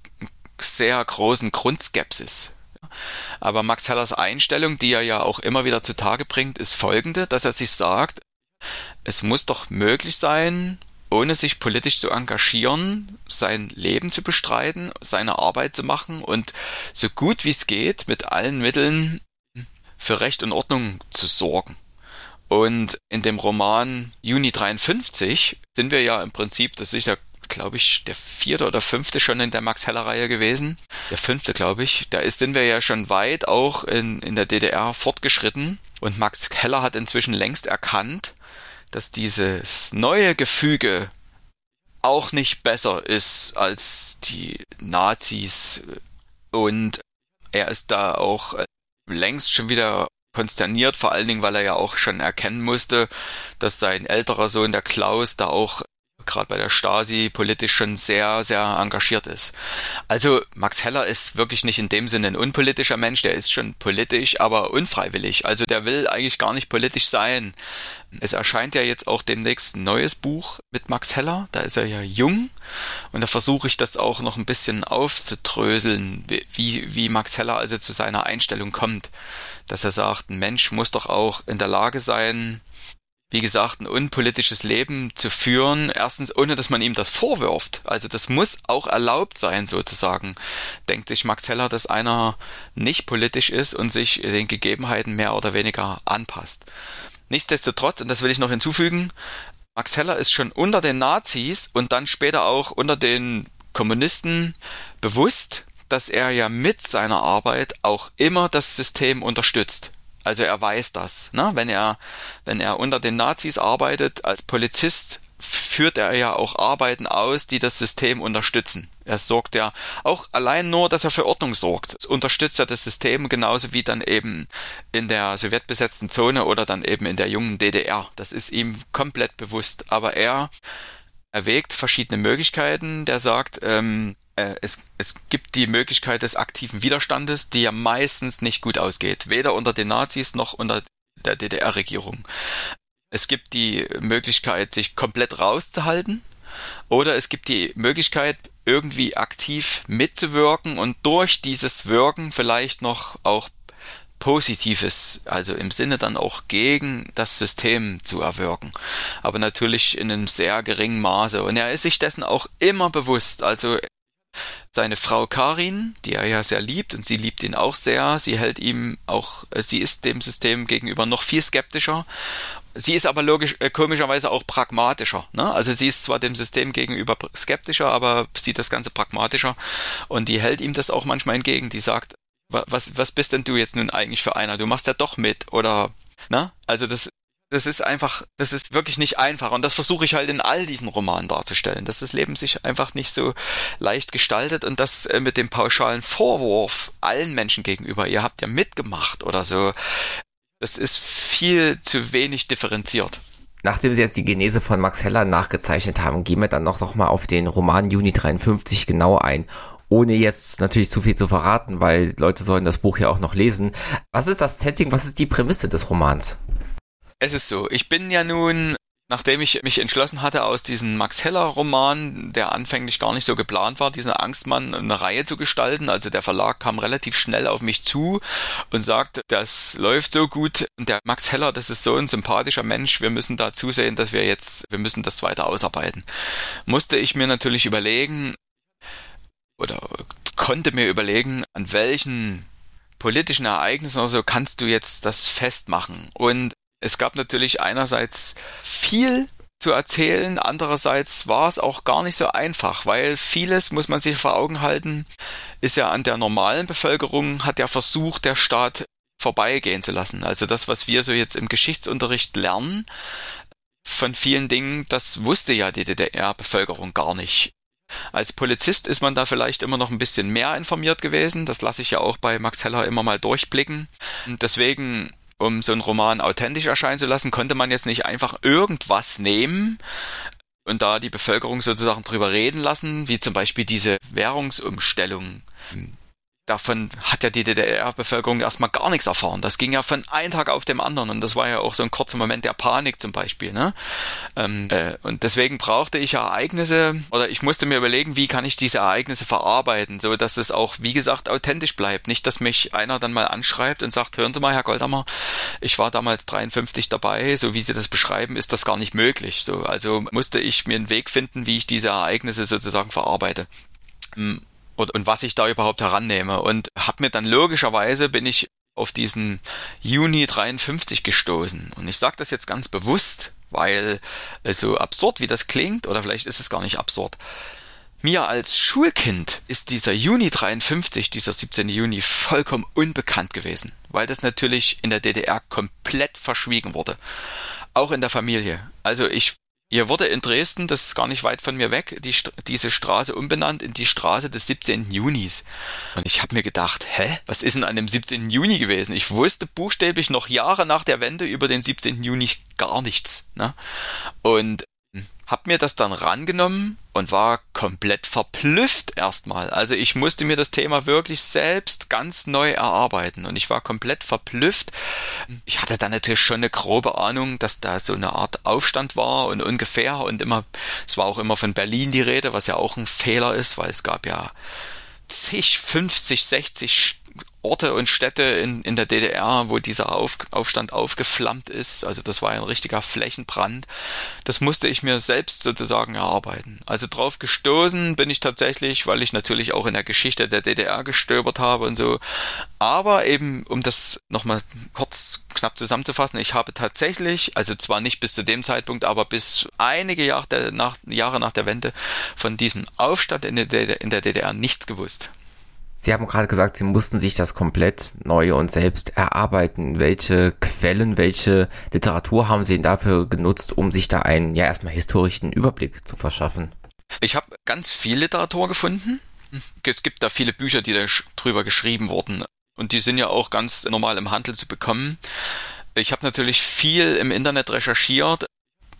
sehr großen Grundskepsis. Aber Max Hellers Einstellung, die er ja auch immer wieder zutage bringt, ist folgende, dass er sich sagt, es muss doch möglich sein, ohne sich politisch zu engagieren, sein Leben zu bestreiten, seine Arbeit zu machen und so gut wie es geht mit allen Mitteln für Recht und Ordnung zu sorgen. Und in dem Roman Juni 53 sind wir ja im Prinzip, das ist ja glaube ich, der vierte oder fünfte schon in der Max Heller Reihe gewesen. Der fünfte, glaube ich. Da ist, sind wir ja schon weit auch in, in der DDR fortgeschritten. Und Max Heller hat inzwischen längst erkannt, dass dieses neue Gefüge auch nicht besser ist als die Nazis. Und er ist da auch längst schon wieder konsterniert, vor allen Dingen, weil er ja auch schon erkennen musste, dass sein älterer Sohn, der Klaus, da auch gerade bei der Stasi politisch schon sehr, sehr engagiert ist. Also Max Heller ist wirklich nicht in dem Sinne ein unpolitischer Mensch, der ist schon politisch, aber unfreiwillig. Also der will eigentlich gar nicht politisch sein. Es erscheint ja jetzt auch demnächst ein neues Buch mit Max Heller, da ist er ja jung und da versuche ich das auch noch ein bisschen aufzudröseln, wie, wie Max Heller also zu seiner Einstellung kommt, dass er sagt, ein Mensch muss doch auch in der Lage sein, wie gesagt, ein unpolitisches Leben zu führen. Erstens, ohne dass man ihm das vorwirft. Also das muss auch erlaubt sein, sozusagen. Denkt sich Max Heller, dass einer nicht politisch ist und sich den Gegebenheiten mehr oder weniger anpasst. Nichtsdestotrotz, und das will ich noch hinzufügen, Max Heller ist schon unter den Nazis und dann später auch unter den Kommunisten bewusst, dass er ja mit seiner Arbeit auch immer das System unterstützt. Also er weiß das. Ne? Wenn er, wenn er unter den Nazis arbeitet als Polizist, führt er ja auch Arbeiten aus, die das System unterstützen. Er sorgt ja auch allein nur, dass er für Ordnung sorgt. Das unterstützt er das System genauso wie dann eben in der sowjetbesetzten Zone oder dann eben in der jungen DDR. Das ist ihm komplett bewusst. Aber er erwägt verschiedene Möglichkeiten. Der sagt, ähm, äh, es, es gibt die Möglichkeit des aktiven Widerstandes, die ja meistens nicht gut ausgeht, weder unter den Nazis noch unter der DDR-Regierung. Es gibt die Möglichkeit, sich komplett rauszuhalten, oder es gibt die Möglichkeit, irgendwie aktiv mitzuwirken und durch dieses Wirken vielleicht noch auch Positives, also im Sinne dann auch gegen das System zu erwirken. Aber natürlich in einem sehr geringen Maße. Und er ist sich dessen auch immer bewusst. Also seine Frau Karin, die er ja sehr liebt und sie liebt ihn auch sehr. Sie hält ihm auch, äh, sie ist dem System gegenüber noch viel skeptischer. Sie ist aber logisch, äh, komischerweise auch pragmatischer. Ne? Also sie ist zwar dem System gegenüber skeptischer, aber sieht das Ganze pragmatischer und die hält ihm das auch manchmal entgegen. Die sagt, was, was bist denn du jetzt nun eigentlich für einer? Du machst ja doch mit oder, ne? Also das das ist einfach, das ist wirklich nicht einfach. Und das versuche ich halt in all diesen Romanen darzustellen, dass das Leben sich einfach nicht so leicht gestaltet und das äh, mit dem pauschalen Vorwurf allen Menschen gegenüber, ihr habt ja mitgemacht oder so, das ist viel zu wenig differenziert. Nachdem Sie jetzt die Genese von Max Heller nachgezeichnet haben, gehen wir dann noch, noch mal auf den Roman Juni 53 genau ein ohne jetzt natürlich zu viel zu verraten, weil Leute sollen das Buch ja auch noch lesen. Was ist das Setting, was ist die Prämisse des Romans? Es ist so, ich bin ja nun nachdem ich mich entschlossen hatte, aus diesem Max Heller Roman, der anfänglich gar nicht so geplant war, diesen Angstmann eine Reihe zu gestalten, also der Verlag kam relativ schnell auf mich zu und sagte, das läuft so gut und der Max Heller, das ist so ein sympathischer Mensch, wir müssen da zusehen, dass wir jetzt, wir müssen das weiter ausarbeiten. Musste ich mir natürlich überlegen, oder konnte mir überlegen, an welchen politischen Ereignissen oder so kannst du jetzt das festmachen. Und es gab natürlich einerseits viel zu erzählen, andererseits war es auch gar nicht so einfach, weil vieles, muss man sich vor Augen halten, ist ja an der normalen Bevölkerung, hat der Versuch, der Staat vorbeigehen zu lassen. Also das, was wir so jetzt im Geschichtsunterricht lernen, von vielen Dingen, das wusste ja die DDR-Bevölkerung gar nicht. Als Polizist ist man da vielleicht immer noch ein bisschen mehr informiert gewesen. Das lasse ich ja auch bei Max Heller immer mal durchblicken. deswegen um so einen Roman authentisch erscheinen zu lassen, konnte man jetzt nicht einfach irgendwas nehmen und da die Bevölkerung sozusagen drüber reden lassen, wie zum Beispiel diese Währungsumstellung davon hat ja die DDR-Bevölkerung erstmal gar nichts erfahren. Das ging ja von einem Tag auf dem anderen und das war ja auch so ein kurzer Moment der Panik zum Beispiel. Ne? Ähm, äh, und deswegen brauchte ich Ereignisse oder ich musste mir überlegen, wie kann ich diese Ereignisse verarbeiten, so dass es auch, wie gesagt, authentisch bleibt. Nicht, dass mich einer dann mal anschreibt und sagt, hören Sie mal, Herr Goldhammer, ich war damals 53 dabei, so wie Sie das beschreiben, ist das gar nicht möglich. So, also musste ich mir einen Weg finden, wie ich diese Ereignisse sozusagen verarbeite. Hm, und, und was ich da überhaupt herannehme. Und hab mir dann logischerweise bin ich auf diesen Juni 53 gestoßen. Und ich sage das jetzt ganz bewusst, weil so absurd wie das klingt, oder vielleicht ist es gar nicht absurd. Mir als Schulkind ist dieser Juni 53, dieser 17. Juni, vollkommen unbekannt gewesen, weil das natürlich in der DDR komplett verschwiegen wurde. Auch in der Familie. Also ich Ihr wurde in Dresden, das ist gar nicht weit von mir weg, die, diese Straße umbenannt in die Straße des 17. Junis. Und ich habe mir gedacht, hä, was ist denn an dem 17. Juni gewesen? Ich wusste buchstäblich noch Jahre nach der Wende über den 17. Juni gar nichts. Ne? Und hab mir das dann rangenommen und war komplett verblüfft erstmal. Also ich musste mir das Thema wirklich selbst ganz neu erarbeiten und ich war komplett verblüfft. Ich hatte dann natürlich schon eine grobe Ahnung, dass da so eine Art Aufstand war und ungefähr und immer, es war auch immer von Berlin die Rede, was ja auch ein Fehler ist, weil es gab ja zig, 50, 60 Orte und Städte in, in der DDR, wo dieser Auf, Aufstand aufgeflammt ist. Also das war ein richtiger Flächenbrand. Das musste ich mir selbst sozusagen erarbeiten. Also drauf gestoßen bin ich tatsächlich, weil ich natürlich auch in der Geschichte der DDR gestöbert habe und so. Aber eben, um das nochmal kurz knapp zusammenzufassen, ich habe tatsächlich, also zwar nicht bis zu dem Zeitpunkt, aber bis einige Jahre nach, Jahre nach der Wende von diesem Aufstand in der in der DDR nichts gewusst. Sie haben gerade gesagt, Sie mussten sich das komplett neu und selbst erarbeiten. Welche Quellen, welche Literatur haben Sie dafür genutzt, um sich da einen, ja, erstmal historischen Überblick zu verschaffen? Ich habe ganz viel Literatur gefunden. Es gibt da viele Bücher, die da drüber geschrieben wurden. Und die sind ja auch ganz normal im Handel zu bekommen. Ich habe natürlich viel im Internet recherchiert,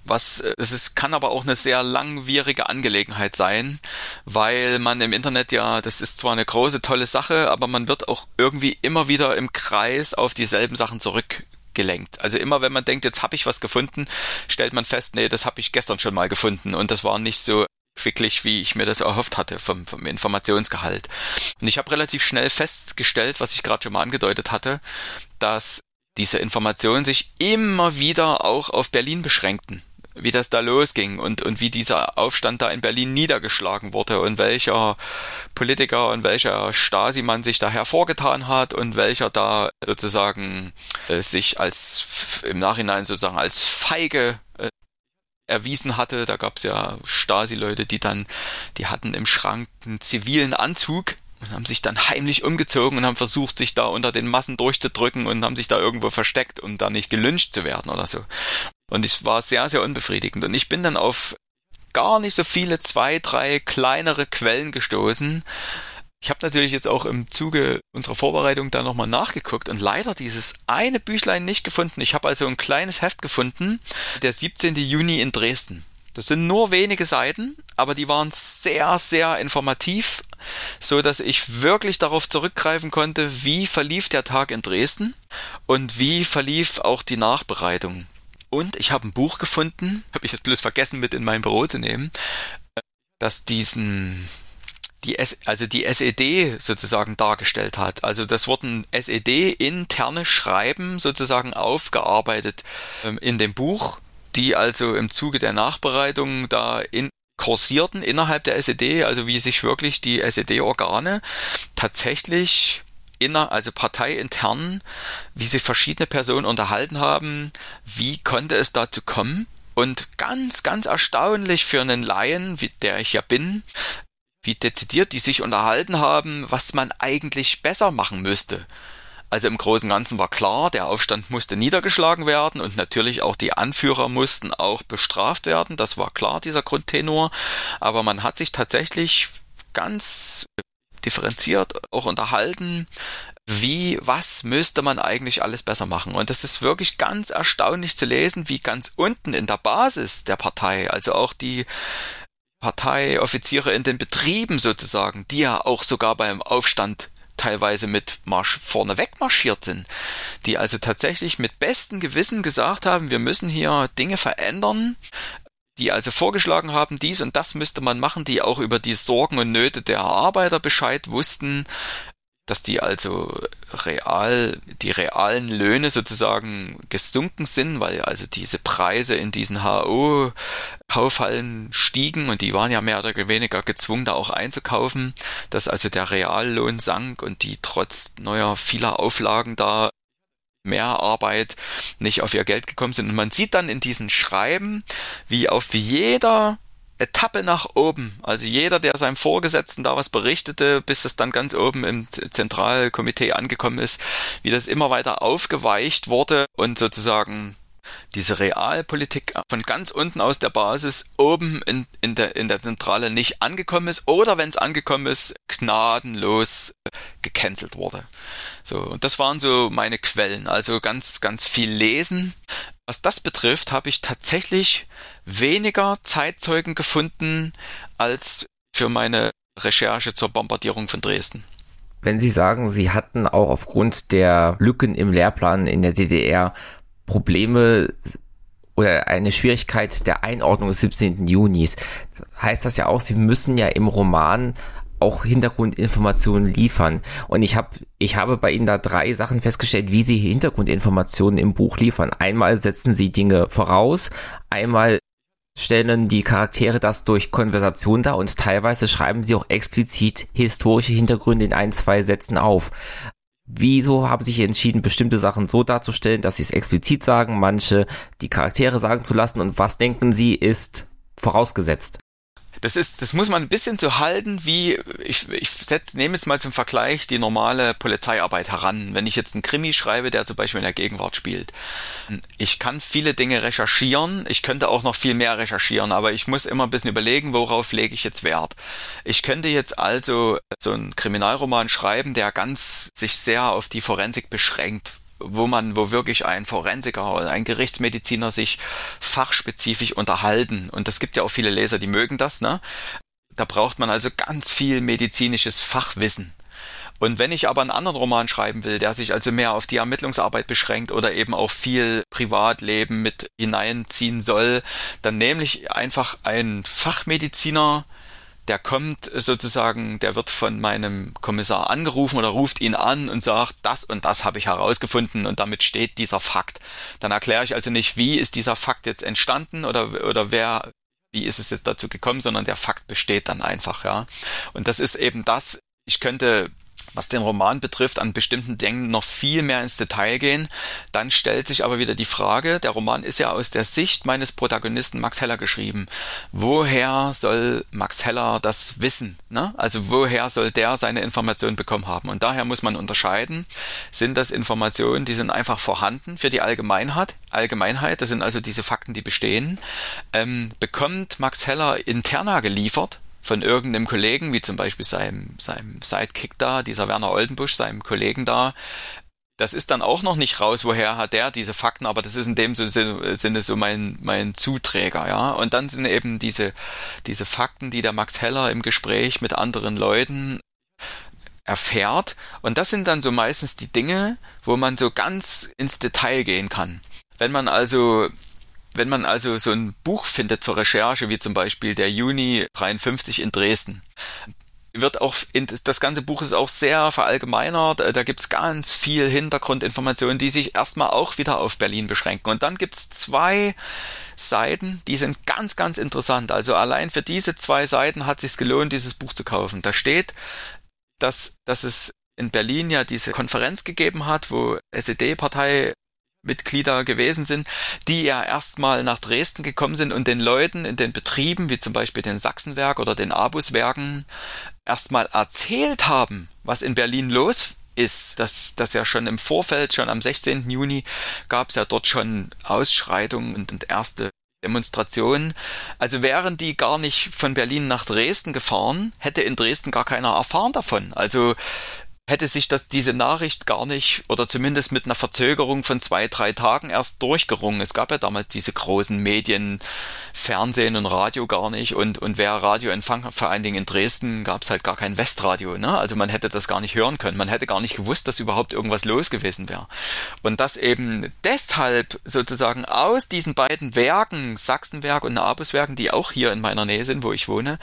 was es ist, kann aber auch eine sehr langwierige Angelegenheit sein, weil man im Internet ja, das ist zwar eine große tolle Sache, aber man wird auch irgendwie immer wieder im Kreis auf dieselben Sachen zurückgelenkt. Also immer wenn man denkt, jetzt habe ich was gefunden, stellt man fest, nee, das habe ich gestern schon mal gefunden und das war nicht so quicklich, wie ich mir das erhofft hatte vom, vom Informationsgehalt. Und ich habe relativ schnell festgestellt, was ich gerade schon mal angedeutet hatte, dass diese Informationen sich immer wieder auch auf Berlin beschränkten wie das da losging und, und wie dieser Aufstand da in Berlin niedergeschlagen wurde und welcher Politiker und welcher Stasi-Mann sich da hervorgetan hat und welcher da sozusagen äh, sich als im Nachhinein sozusagen als feige äh, erwiesen hatte. Da gab's ja Stasi-Leute, die dann, die hatten im Schrank einen zivilen Anzug und haben sich dann heimlich umgezogen und haben versucht, sich da unter den Massen durchzudrücken und haben sich da irgendwo versteckt, um da nicht gelünscht zu werden oder so. Und es war sehr, sehr unbefriedigend. Und ich bin dann auf gar nicht so viele, zwei, drei kleinere Quellen gestoßen. Ich habe natürlich jetzt auch im Zuge unserer Vorbereitung da nochmal nachgeguckt und leider dieses eine Büchlein nicht gefunden. Ich habe also ein kleines Heft gefunden, der 17. Juni in Dresden. Das sind nur wenige Seiten, aber die waren sehr, sehr informativ, so dass ich wirklich darauf zurückgreifen konnte, wie verlief der Tag in Dresden und wie verlief auch die Nachbereitung Und ich habe ein Buch gefunden, habe ich jetzt bloß vergessen mit in mein Büro zu nehmen, das diesen die S, also die SED sozusagen dargestellt hat. Also das wurden SED-interne Schreiben sozusagen aufgearbeitet ähm, in dem Buch, die also im Zuge der Nachbereitung da in kursierten innerhalb der SED, also wie sich wirklich die SED-Organe tatsächlich inner, also parteiintern, wie sich verschiedene Personen unterhalten haben, wie konnte es dazu kommen? Und ganz, ganz erstaunlich für einen Laien, wie der ich ja bin, wie dezidiert die sich unterhalten haben, was man eigentlich besser machen müsste. Also im Großen und Ganzen war klar, der Aufstand musste niedergeschlagen werden und natürlich auch die Anführer mussten auch bestraft werden. Das war klar, dieser Grundtenor. Aber man hat sich tatsächlich ganz differenziert auch unterhalten, wie, was müsste man eigentlich alles besser machen. Und das ist wirklich ganz erstaunlich zu lesen, wie ganz unten in der Basis der Partei, also auch die Parteioffiziere in den Betrieben sozusagen, die ja auch sogar beim Aufstand teilweise mit Marsch vorne weg marschiert sind, die also tatsächlich mit bestem Gewissen gesagt haben, wir müssen hier Dinge verändern, die also vorgeschlagen haben, dies und das müsste man machen, die auch über die Sorgen und Nöte der Arbeiter Bescheid wussten, dass die also real, die realen Löhne sozusagen gesunken sind, weil also diese Preise in diesen HO Kaufhallen stiegen und die waren ja mehr oder weniger gezwungen, da auch einzukaufen, dass also der Reallohn sank und die trotz neuer vieler Auflagen da mehr Arbeit nicht auf ihr Geld gekommen sind. Und man sieht dann in diesen Schreiben, wie auf jeder Etappe nach oben. Also jeder, der seinem Vorgesetzten da was berichtete, bis es dann ganz oben im Zentralkomitee angekommen ist, wie das immer weiter aufgeweicht wurde und sozusagen diese Realpolitik von ganz unten aus der Basis oben in, in, der, in der Zentrale nicht angekommen ist oder wenn es angekommen ist, gnadenlos gecancelt wurde. So, und das waren so meine Quellen. Also ganz, ganz viel lesen. Was das betrifft, habe ich tatsächlich weniger Zeitzeugen gefunden als für meine Recherche zur Bombardierung von Dresden. Wenn Sie sagen, Sie hatten auch aufgrund der Lücken im Lehrplan in der DDR Probleme oder eine Schwierigkeit der Einordnung des 17. Junis, heißt das ja auch, Sie müssen ja im Roman auch Hintergrundinformationen liefern. Und ich habe ich habe bei Ihnen da drei Sachen festgestellt, wie Sie Hintergrundinformationen im Buch liefern. Einmal setzen Sie Dinge voraus, einmal stellen die Charaktere das durch Konversation dar und teilweise schreiben sie auch explizit historische Hintergründe in ein, zwei Sätzen auf. Wieso haben sich entschieden, bestimmte Sachen so darzustellen, dass sie es explizit sagen, manche die Charaktere sagen zu lassen und was denken sie ist vorausgesetzt? Das ist, das muss man ein bisschen so halten, wie ich, ich setz, nehme jetzt mal zum Vergleich die normale Polizeiarbeit heran. Wenn ich jetzt einen Krimi schreibe, der zum Beispiel in der Gegenwart spielt, ich kann viele Dinge recherchieren, ich könnte auch noch viel mehr recherchieren, aber ich muss immer ein bisschen überlegen, worauf lege ich jetzt Wert. Ich könnte jetzt also so einen Kriminalroman schreiben, der ganz sich sehr auf die Forensik beschränkt wo man, wo wirklich ein Forensiker oder ein Gerichtsmediziner sich fachspezifisch unterhalten. Und es gibt ja auch viele Leser, die mögen das, ne? Da braucht man also ganz viel medizinisches Fachwissen. Und wenn ich aber einen anderen Roman schreiben will, der sich also mehr auf die Ermittlungsarbeit beschränkt oder eben auch viel Privatleben mit hineinziehen soll, dann nehme ich einfach einen Fachmediziner, der kommt sozusagen, der wird von meinem Kommissar angerufen oder ruft ihn an und sagt, das und das habe ich herausgefunden und damit steht dieser Fakt. Dann erkläre ich also nicht, wie ist dieser Fakt jetzt entstanden oder, oder wer, wie ist es jetzt dazu gekommen, sondern der Fakt besteht dann einfach, ja. Und das ist eben das, ich könnte was den Roman betrifft, an bestimmten Dingen noch viel mehr ins Detail gehen. Dann stellt sich aber wieder die Frage, der Roman ist ja aus der Sicht meines Protagonisten Max Heller geschrieben. Woher soll Max Heller das wissen? Ne? Also woher soll der seine Informationen bekommen haben? Und daher muss man unterscheiden, sind das Informationen, die sind einfach vorhanden für die Allgemeinheit, Allgemeinheit, das sind also diese Fakten, die bestehen, ähm, bekommt Max Heller interna geliefert, von irgendeinem Kollegen, wie zum Beispiel seinem, seinem Sidekick da, dieser Werner Oldenbusch, seinem Kollegen da, das ist dann auch noch nicht raus, woher hat der diese Fakten, aber das ist in dem Sinne so mein, mein Zuträger, ja. Und dann sind eben diese, diese Fakten, die der Max Heller im Gespräch mit anderen Leuten erfährt. Und das sind dann so meistens die Dinge, wo man so ganz ins Detail gehen kann. Wenn man also Wenn man also so ein Buch findet zur Recherche, wie zum Beispiel der Juni 53 in Dresden, wird auch in, das ganze Buch ist auch sehr verallgemeinert. Da gibt's ganz viel Hintergrundinformationen, die sich erstmal auch wieder auf Berlin beschränken. Und dann gibt's zwei Seiten, die sind ganz, ganz interessant. Also allein für diese zwei Seiten hat es sich gelohnt, dieses Buch zu kaufen. Da steht, dass, dass es in Berlin ja diese Konferenz gegeben hat, wo SED-Partei Mitglieder gewesen sind, die ja erstmal nach Dresden gekommen sind und den Leuten in den Betrieben, wie zum Beispiel den Sachsenwerk oder den Abuswerken, erstmal erzählt haben, was in Berlin los ist, dass das ja schon im Vorfeld, schon am 16. Juni, gab es ja dort schon Ausschreitungen und, und erste Demonstrationen. Also wären die gar nicht von Berlin nach Dresden gefahren, hätte in Dresden gar keiner erfahren davon. Also hätte sich das diese Nachricht gar nicht oder zumindest mit einer Verzögerung von zwei, drei Tagen erst durchgerungen. Es gab ja damals diese großen Medien, Fernsehen und Radio gar nicht und, und wer Radio empfangen, vor allen Dingen in Dresden gab es halt gar kein Westradio, ne? Also man hätte das gar nicht hören können. Man hätte gar nicht gewusst, dass überhaupt irgendwas los gewesen wäre. Und das eben deshalb sozusagen aus diesen beiden Werken, Sachsenwerk und Nabuswerken, die auch hier in meiner Nähe sind, wo ich wohne,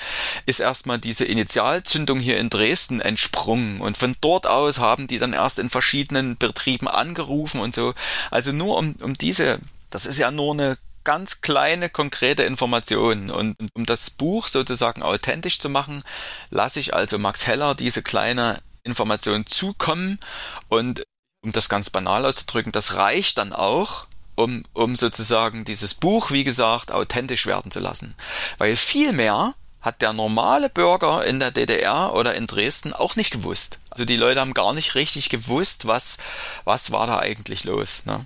ist erstmal diese Initialzündung hier in Dresden entsprungen und von dort dort aus haben die dann erst in verschiedenen Betrieben angerufen und so. Also nur um, um diese, das ist ja nur eine ganz kleine, konkrete Information. Und um das Buch sozusagen authentisch zu machen, lasse ich also Max Heller diese kleine Information zukommen. Und um das ganz banal auszudrücken, das reicht dann auch, um, um sozusagen dieses Buch, wie gesagt, authentisch werden zu lassen. Weil viel mehr hat der normale Bürger in der DDR oder in Dresden auch nicht gewusst. Also die Leute haben gar nicht richtig gewusst, was, was war da eigentlich los. Ne?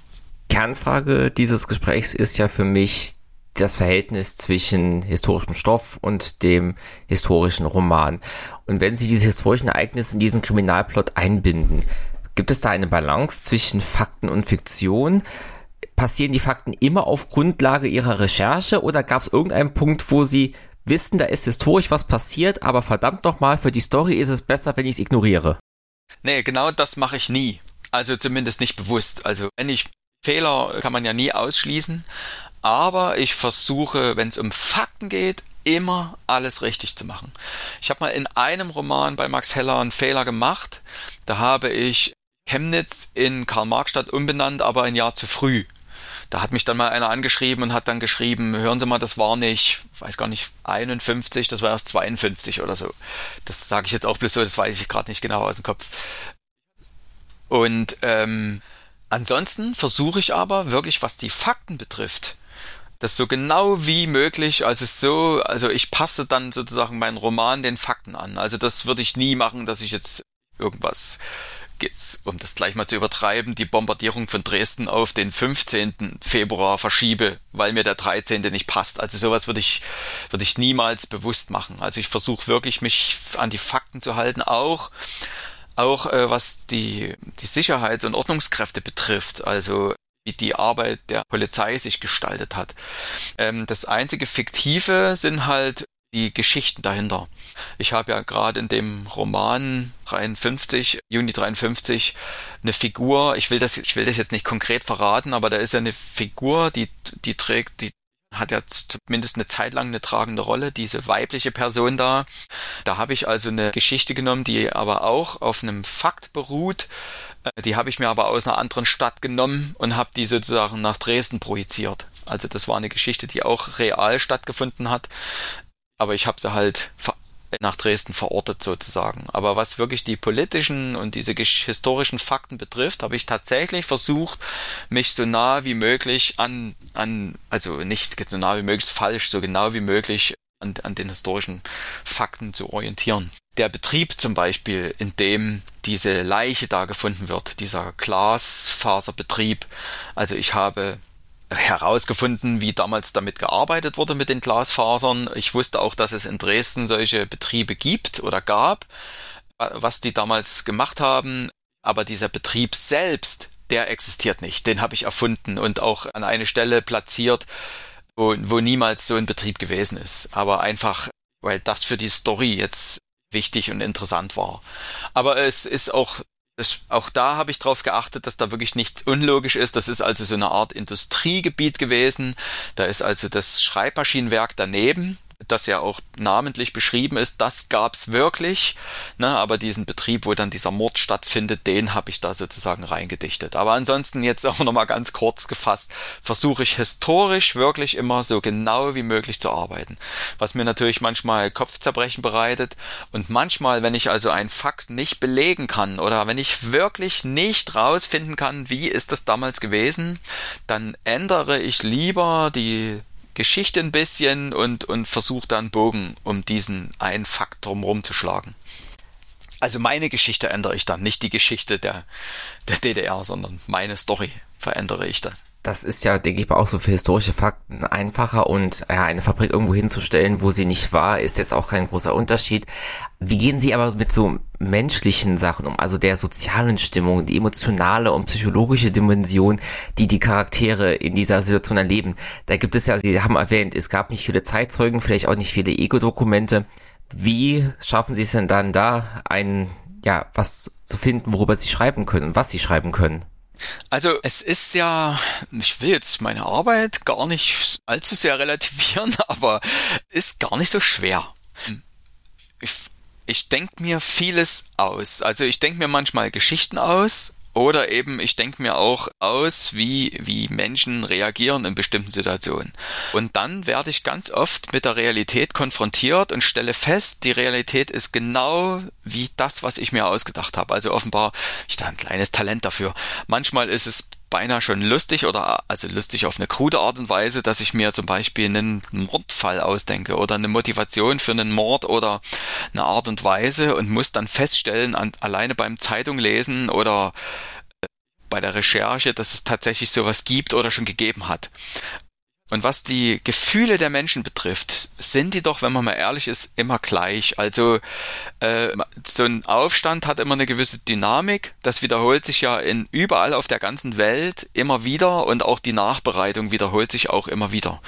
Kernfrage dieses Gesprächs ist ja für mich das Verhältnis zwischen historischem Stoff und dem historischen Roman. Und wenn Sie diese historischen Ereignisse in diesen Kriminalplot einbinden, gibt es da eine Balance zwischen Fakten und Fiktion? Passieren die Fakten immer auf Grundlage Ihrer Recherche oder gab es irgendeinen Punkt, wo Sie wissen, da ist historisch was passiert, aber verdammt nochmal, für die Story ist es besser, wenn ich es ignoriere. Nee, genau das mache ich nie. Also zumindest nicht bewusst. Also wenn ich Fehler kann man ja nie ausschließen, aber ich versuche, wenn es um Fakten geht, immer alles richtig zu machen. Ich habe mal in einem Roman bei Max Heller einen Fehler gemacht. Da habe ich Chemnitz in Karl-Marx-Stadt umbenannt, aber ein Jahr zu früh da hat mich dann mal einer angeschrieben und hat dann geschrieben, hören Sie mal, das war nicht, weiß gar nicht, 51, das war erst 52 oder so. Das sage ich jetzt auch bloß so, das weiß ich gerade nicht genau aus dem Kopf. Und ähm, ansonsten versuche ich aber wirklich, was die Fakten betrifft, das so genau wie möglich, also so, also ich passe dann sozusagen meinen Roman den Fakten an. Also das würde ich nie machen, dass ich jetzt irgendwas um das gleich mal zu übertreiben, die Bombardierung von Dresden auf den 15. Februar verschiebe, weil mir der 13. nicht passt. Also sowas würde ich, würde ich niemals bewusst machen. Also ich versuche wirklich, mich an die Fakten zu halten, auch, auch äh, was die, die Sicherheits- und Ordnungskräfte betrifft. Also wie die Arbeit der Polizei sich gestaltet hat. Ähm, das einzige Fiktive sind halt die Geschichten dahinter. Ich habe ja gerade in dem Roman 53, Juni 53, eine Figur, ich will das, ich will das jetzt nicht konkret verraten, aber da ist ja eine Figur, die, die trägt, die hat ja zumindest eine Zeit lang eine tragende Rolle, diese weibliche Person da. Da habe ich also eine Geschichte genommen, die aber auch auf einem Fakt beruht. Äh, die habe ich mir aber aus einer anderen Stadt genommen und habe die sozusagen nach Dresden projiziert. Also das war eine Geschichte, die auch real stattgefunden hat aber ich habe sie halt nach Dresden verortet sozusagen. Aber was wirklich die politischen und diese historischen Fakten betrifft, habe ich tatsächlich versucht, mich so nah wie möglich an, an, also nicht so nah wie möglich falsch, so genau wie möglich an, an den historischen Fakten zu orientieren. Der Betrieb zum Beispiel, in dem diese Leiche da gefunden wird, dieser Glasfaserbetrieb, also ich habe herausgefunden, wie damals damit gearbeitet wurde mit den Glasfasern. Ich wusste auch, dass es in Dresden solche Betriebe gibt oder gab, was die damals gemacht haben. Aber dieser Betrieb selbst, der existiert nicht. Den habe ich erfunden und auch an eine Stelle platziert, wo, wo niemals so ein Betrieb gewesen ist. Aber einfach, weil das für die Story jetzt wichtig und interessant war. Aber es ist auch Das, auch da habe ich darauf geachtet, dass da wirklich nichts unlogisch ist. Das ist also so eine Art Industriegebiet gewesen. Da ist also das Schreibmaschinenwerk daneben das ja auch namentlich beschrieben ist, das gab's wirklich. Ne, aber diesen Betrieb, wo dann dieser Mord stattfindet, den habe ich da sozusagen reingedichtet. Aber ansonsten jetzt auch nochmal ganz kurz gefasst, versuche ich historisch wirklich immer so genau wie möglich zu arbeiten. Was mir natürlich manchmal Kopfzerbrechen bereitet. Und manchmal, wenn ich also einen Fakt nicht belegen kann oder wenn ich wirklich nicht rausfinden kann, wie ist das damals gewesen, dann ändere ich lieber die Geschichte ein bisschen und, und versucht dann Bogen um diesen einen Fakt drumherum zu schlagen. Also meine Geschichte ändere ich dann, nicht die Geschichte der, der DDR, sondern meine Story verändere ich dann das ist ja, denke ich mal, auch so für historische Fakten einfacher und ja, eine Fabrik irgendwo hinzustellen, wo sie nicht war, ist jetzt auch kein großer Unterschied. Wie gehen Sie aber mit so menschlichen Sachen um, also der sozialen Stimmung, die emotionale und psychologische Dimension, die die Charaktere in dieser Situation erleben? Da gibt es ja, Sie haben erwähnt, es gab nicht viele Zeitzeugen, vielleicht auch nicht viele Ego-Dokumente. Wie schaffen Sie es denn dann da, ein, ja, was zu finden, worüber Sie schreiben können und was Sie schreiben können? Also es ist ja, ich will jetzt meine Arbeit gar nicht allzu sehr relativieren, aber ist gar nicht so schwer. Ich, ich denke mir vieles aus. Also ich denke mir manchmal Geschichten aus oder eben, ich denke mir auch aus, wie, wie Menschen reagieren in bestimmten Situationen. Und dann werde ich ganz oft mit der Realität konfrontiert und stelle fest, die Realität ist genau wie das, was ich mir ausgedacht habe. Also offenbar, ich da ein kleines Talent dafür. Manchmal ist es beinahe schon lustig oder also lustig auf eine krude Art und Weise, dass ich mir zum Beispiel einen Mordfall ausdenke oder eine Motivation für einen Mord oder eine Art und Weise und muss dann feststellen, an, alleine beim Zeitung lesen oder äh, bei der Recherche, dass es tatsächlich sowas gibt oder schon gegeben hat. Und was die Gefühle der Menschen betrifft, sind die doch, wenn man mal ehrlich ist, immer gleich. Also äh, so ein Aufstand hat immer eine gewisse Dynamik. Das wiederholt sich ja in überall auf der ganzen Welt immer wieder und auch die Nachbereitung wiederholt sich auch immer wieder.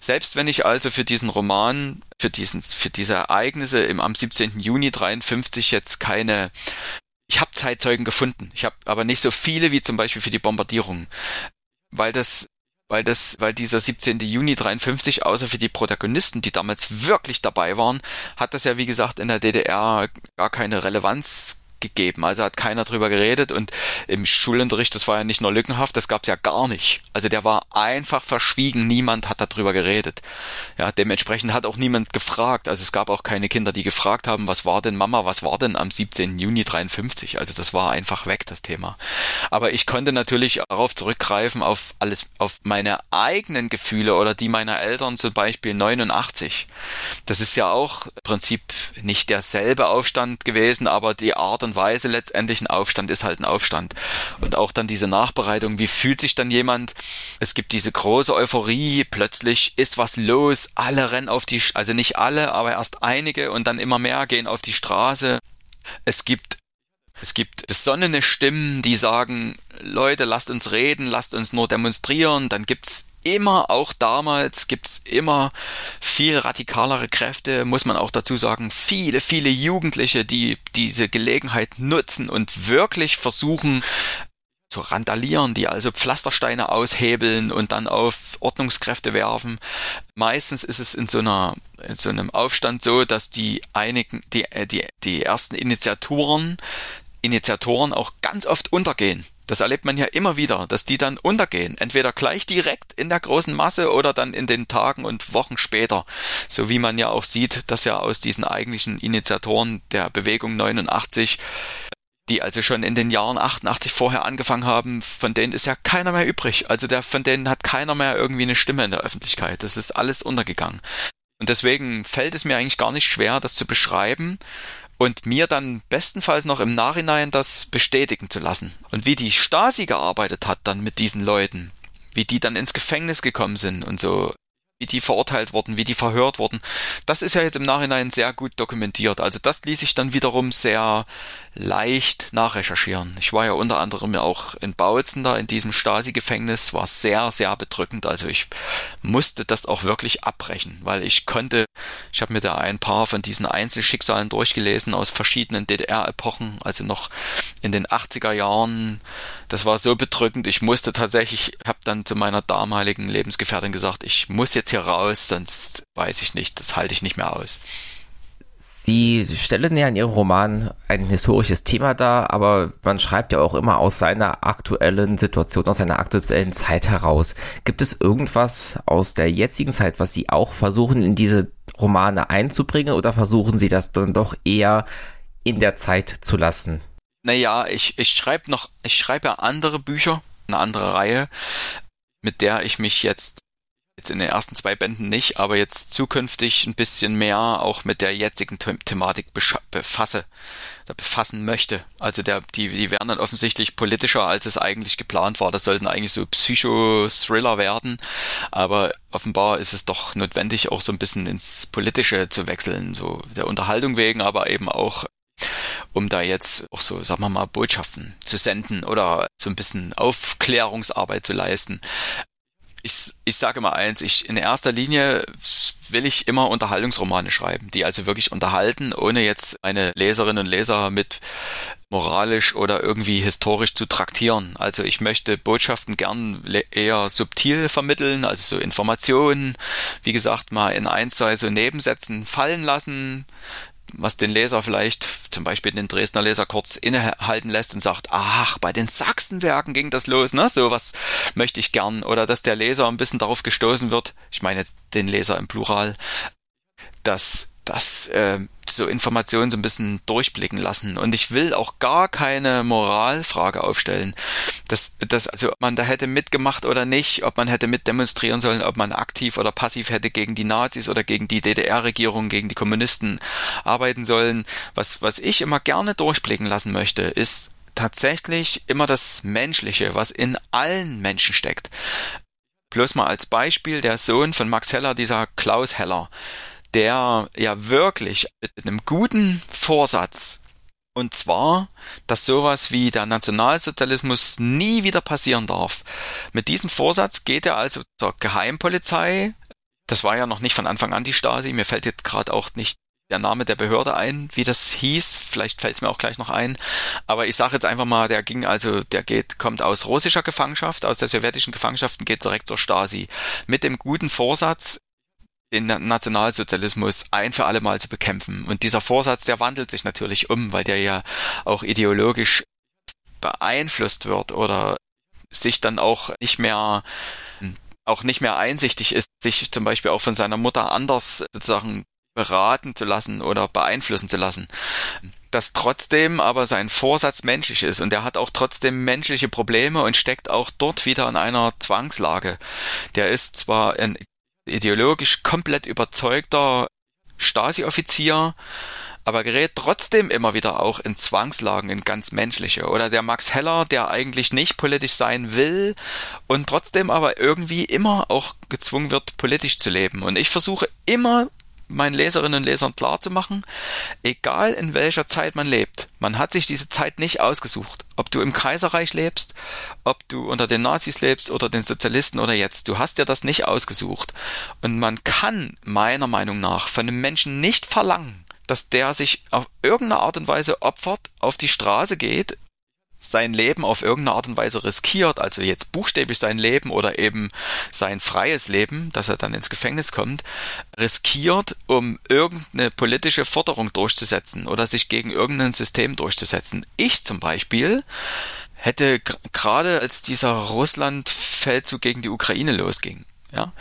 Selbst wenn ich also für diesen Roman, für diesen, für diese Ereignisse im am 17. Juni 53 jetzt keine ich habe Zeitzeugen gefunden. Ich habe aber nicht so viele wie zum Beispiel für die Bombardierung, weil das weil das, weil dieser 17. Juni 53, außer für die Protagonisten, die damals wirklich dabei waren, hat das ja wie gesagt in der DDR gar keine Relevanz gegeben. Also hat keiner drüber geredet und im Schulunterricht, das war ja nicht nur lückenhaft, das gab's ja gar nicht. Also der war einfach verschwiegen, niemand hat darüber geredet. Ja, dementsprechend hat auch niemand gefragt. Also es gab auch keine Kinder, die gefragt haben, was war denn Mama, was war denn am 17. Juni 53? Also das war einfach weg, das Thema. Aber ich konnte natürlich darauf zurückgreifen, auf alles, auf meine eigenen Gefühle oder die meiner Eltern zum Beispiel 89. Das ist ja auch im Prinzip nicht derselbe Aufstand gewesen, aber die Art und Weise letztendlich ein Aufstand ist halt ein Aufstand. Und auch dann diese Nachbereitung, wie fühlt sich dann jemand? Es gibt diese große Euphorie, plötzlich ist was los, alle rennen auf die, also nicht alle, aber erst einige und dann immer mehr gehen auf die Straße. Es gibt es gibt besonnene Stimmen, die sagen, Leute, lasst uns reden, lasst uns nur demonstrieren. Dann gibt's immer, auch damals gibt's immer viel radikalere Kräfte, muss man auch dazu sagen, viele, viele Jugendliche, die diese Gelegenheit nutzen und wirklich versuchen, zu randalieren, die also Pflastersteine aushebeln und dann auf Ordnungskräfte werfen. Meistens ist es in so einer in so einem Aufstand so, dass die einigen die die die ersten Initiatoren Initiatoren auch ganz oft untergehen. Das erlebt man ja immer wieder, dass die dann untergehen. Entweder gleich direkt in der großen Masse oder dann in den Tagen und Wochen später. So wie man ja auch sieht, dass ja aus diesen eigentlichen Initiatoren der Bewegung 89 die also schon in den Jahren 88 vorher angefangen haben, von denen ist ja keiner mehr übrig. Also der, von denen hat keiner mehr irgendwie eine Stimme in der Öffentlichkeit. Das ist alles untergegangen. Und deswegen fällt es mir eigentlich gar nicht schwer, das zu beschreiben und mir dann bestenfalls noch im Nachhinein das bestätigen zu lassen. Und wie die Stasi gearbeitet hat dann mit diesen Leuten, wie die dann ins Gefängnis gekommen sind und so. Wie die verurteilt wurden, wie die verhört wurden. Das ist ja jetzt im Nachhinein sehr gut dokumentiert. Also das ließ sich dann wiederum sehr leicht nachrecherchieren. Ich war ja unter anderem auch in Bautzen da in diesem Stasi-Gefängnis, war sehr, sehr bedrückend. Also ich musste das auch wirklich abbrechen, weil ich konnte, ich habe mir da ein paar von diesen Einzelschicksalen durchgelesen aus verschiedenen DDR-Epochen, also noch in den 80er Jahren. Das war so bedrückend. Ich musste tatsächlich, habe dann zu meiner damaligen Lebensgefährtin gesagt, ich muss jetzt hier raus, sonst weiß ich nicht, das halte ich nicht mehr aus. Sie stellen ja in Ihrem Roman ein historisches Thema dar, aber man schreibt ja auch immer aus seiner aktuellen Situation, aus seiner aktuellen Zeit heraus. Gibt es irgendwas aus der jetzigen Zeit, was Sie auch versuchen, in diese Romane einzubringen oder versuchen Sie das dann doch eher in der Zeit zu lassen? Naja, ich, ich schreibe noch, ich schreibe ja andere Bücher, eine andere Reihe, mit der ich mich jetzt jetzt in den ersten zwei Bänden nicht, aber jetzt zukünftig ein bisschen mehr auch mit der jetzigen The Thematik befasse, befassen möchte. Also der, die, die werden dann offensichtlich politischer, als es eigentlich geplant war. Das sollten eigentlich so Psycho-Thriller werden, aber offenbar ist es doch notwendig, auch so ein bisschen ins Politische zu wechseln, so der Unterhaltung wegen, aber eben auch um da jetzt auch so, sagen wir mal, Botschaften zu senden oder so ein bisschen Aufklärungsarbeit zu leisten ich, ich sage mal eins, ich in erster Linie will ich immer Unterhaltungsromane schreiben, die also wirklich unterhalten, ohne jetzt eine Leserinnen und Leser mit moralisch oder irgendwie historisch zu traktieren. Also ich möchte Botschaften gern eher subtil vermitteln, also so Informationen, wie gesagt, mal in ein, zwei so Nebensätzen fallen lassen, was den Leser vielleicht, zum Beispiel den Dresdner Leser kurz innehalten lässt und sagt, ach, bei den Sachsenwerken ging das los, ne? Sowas möchte ich gern. Oder dass der Leser ein bisschen darauf gestoßen wird, ich meine den Leser im Plural, dass das äh, so Informationen so ein bisschen durchblicken lassen. Und ich will auch gar keine Moralfrage aufstellen. Das, das, also ob man da hätte mitgemacht oder nicht, ob man hätte mitdemonstrieren sollen, ob man aktiv oder passiv hätte gegen die Nazis oder gegen die DDR-Regierung, gegen die Kommunisten arbeiten sollen. Was, was ich immer gerne durchblicken lassen möchte, ist tatsächlich immer das Menschliche, was in allen Menschen steckt. Bloß mal als Beispiel der Sohn von Max Heller, dieser Klaus Heller der ja wirklich mit einem guten Vorsatz und zwar, dass sowas wie der Nationalsozialismus nie wieder passieren darf. Mit diesem Vorsatz geht er also zur Geheimpolizei. Das war ja noch nicht von Anfang an die Stasi. Mir fällt jetzt gerade auch nicht der Name der Behörde ein, wie das hieß. Vielleicht fällt es mir auch gleich noch ein. Aber ich sage jetzt einfach mal, der ging also, der geht, kommt aus russischer Gefangenschaft, aus der sowjetischen Gefangenschaft und geht direkt zur Stasi. Mit dem guten Vorsatz, den Nationalsozialismus ein für alle Mal zu bekämpfen. Und dieser Vorsatz, der wandelt sich natürlich um, weil der ja auch ideologisch beeinflusst wird oder sich dann auch nicht mehr auch nicht mehr einsichtig ist, sich zum Beispiel auch von seiner Mutter anders sozusagen beraten zu lassen oder beeinflussen zu lassen. Dass trotzdem aber sein Vorsatz menschlich ist und er hat auch trotzdem menschliche Probleme und steckt auch dort wieder in einer Zwangslage. Der ist zwar ein ideologisch komplett überzeugter Stasi-Offizier, aber gerät trotzdem immer wieder auch in Zwangslagen, in ganz menschliche. Oder der Max Heller, der eigentlich nicht politisch sein will und trotzdem aber irgendwie immer auch gezwungen wird, politisch zu leben. Und ich versuche immer meinen Leserinnen und Lesern klarzumachen, egal in welcher Zeit man lebt, man hat sich diese Zeit nicht ausgesucht. Ob du im Kaiserreich lebst, ob du unter den Nazis lebst oder den Sozialisten oder jetzt, du hast dir das nicht ausgesucht. Und man kann meiner Meinung nach von einem Menschen nicht verlangen, dass der sich auf irgendeine Art und Weise opfert, auf die Straße geht, sein Leben auf irgendeine Art und Weise riskiert, also jetzt buchstäblich sein Leben oder eben sein freies Leben, dass er dann ins Gefängnis kommt, riskiert, um irgendeine politische Forderung durchzusetzen oder sich gegen irgendein System durchzusetzen. Ich zum Beispiel hätte gerade als dieser Russland-Feldzug gegen die Ukraine losging, ja,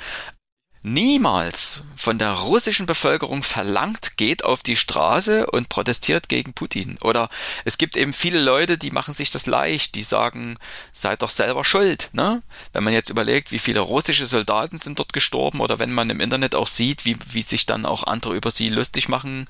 niemals von der russischen Bevölkerung verlangt, geht auf die Straße und protestiert gegen Putin. Oder es gibt eben viele Leute, die machen sich das leicht, die sagen, seid doch selber schuld. Ne? Wenn man jetzt überlegt, wie viele russische Soldaten sind dort gestorben oder wenn man im Internet auch sieht, wie, wie sich dann auch andere über sie lustig machen,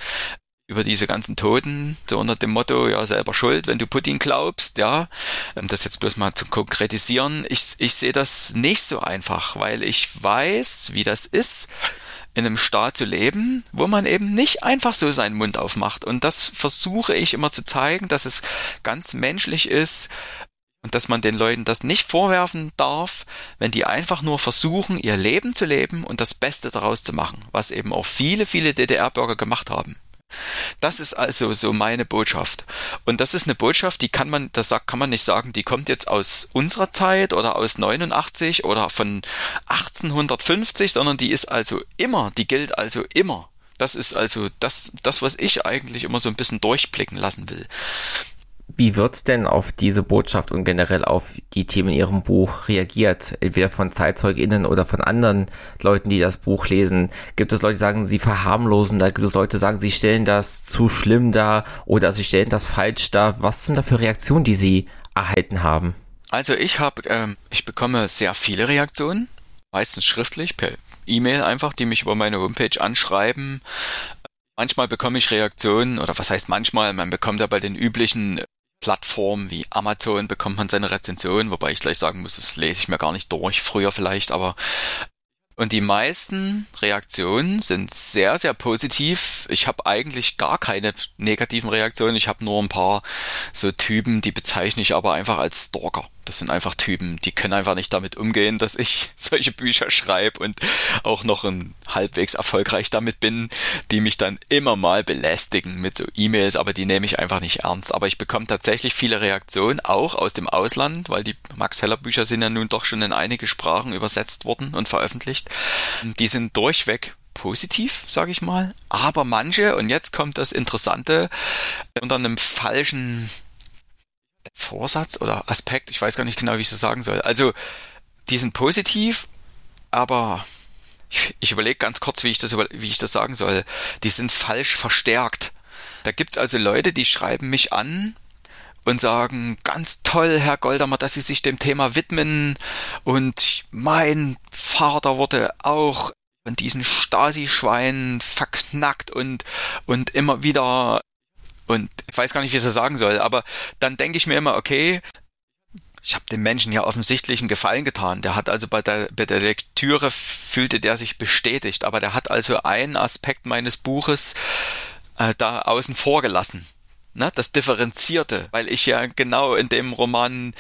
über diese ganzen Toten, so unter dem Motto, ja, selber schuld, wenn du Putin glaubst, ja. Um das jetzt bloß mal zu konkretisieren. Ich, ich sehe das nicht so einfach, weil ich weiß, wie das ist, in einem Staat zu leben, wo man eben nicht einfach so seinen Mund aufmacht. Und das versuche ich immer zu zeigen, dass es ganz menschlich ist, und dass man den Leuten das nicht vorwerfen darf, wenn die einfach nur versuchen, ihr Leben zu leben und das Beste daraus zu machen, was eben auch viele, viele DDR-Bürger gemacht haben. Das ist also so meine Botschaft. Und das ist eine Botschaft, die kann man, das kann man nicht sagen, die kommt jetzt aus unserer Zeit oder aus 89 oder von 1850, sondern die ist also immer, die gilt also immer. Das ist also das, das, was ich eigentlich immer so ein bisschen durchblicken lassen will. Wie wird denn auf diese Botschaft und generell auf die Themen in Ihrem Buch reagiert? Entweder von ZeitzeugInnen oder von anderen Leuten, die das Buch lesen. Gibt es Leute, die sagen, sie verharmlosen da? Gibt es Leute, die sagen, sie stellen das zu schlimm dar oder sie stellen das falsch dar? Was sind da für Reaktionen, die Sie erhalten haben? Also ich habe, ähm, ich bekomme sehr viele Reaktionen, meistens schriftlich, per E-Mail einfach, die mich über meine Homepage anschreiben. Manchmal bekomme ich Reaktionen, oder was heißt manchmal, man bekommt ja bei den üblichen Plattformen wie Amazon bekommt man seine Rezension, wobei ich gleich sagen muss, das lese ich mir gar nicht durch, früher vielleicht, aber und die meisten Reaktionen sind sehr, sehr positiv. Ich habe eigentlich gar keine negativen Reaktionen. Ich habe nur ein paar so Typen, die bezeichne ich aber einfach als Stalker. Das sind einfach Typen, die können einfach nicht damit umgehen, dass ich solche Bücher schreibe und auch noch ein halbwegs erfolgreich damit bin, die mich dann immer mal belästigen mit so E-Mails, aber die nehme ich einfach nicht ernst. Aber ich bekomme tatsächlich viele Reaktionen, auch aus dem Ausland, weil die Max Heller Bücher sind ja nun doch schon in einige Sprachen übersetzt worden und veröffentlicht. Die sind durchweg positiv, sage ich mal. Aber manche, und jetzt kommt das Interessante, unter einem falschen Vorsatz oder Aspekt, ich weiß gar nicht genau, wie ich das sagen soll. Also, die sind positiv, aber ich, ich überlege ganz kurz, wie ich, das, wie ich das sagen soll. Die sind falsch verstärkt. Da gibt's also Leute, die schreiben mich an und sagen, ganz toll, Herr Goldamer, dass Sie sich dem Thema widmen. Und mein Vater wurde auch von diesen Stasi-Schweinen verknackt und, und immer wieder und ich weiß gar nicht, wie ich das sagen soll, aber dann denke ich mir immer, okay, ich habe dem Menschen ja offensichtlich einen Gefallen getan. Der hat also bei der, bei der Lektüre fühlte der sich bestätigt, aber der hat also einen Aspekt meines Buches äh, da außen vor gelassen. Ne, das Differenzierte, weil ich ja genau in dem Roman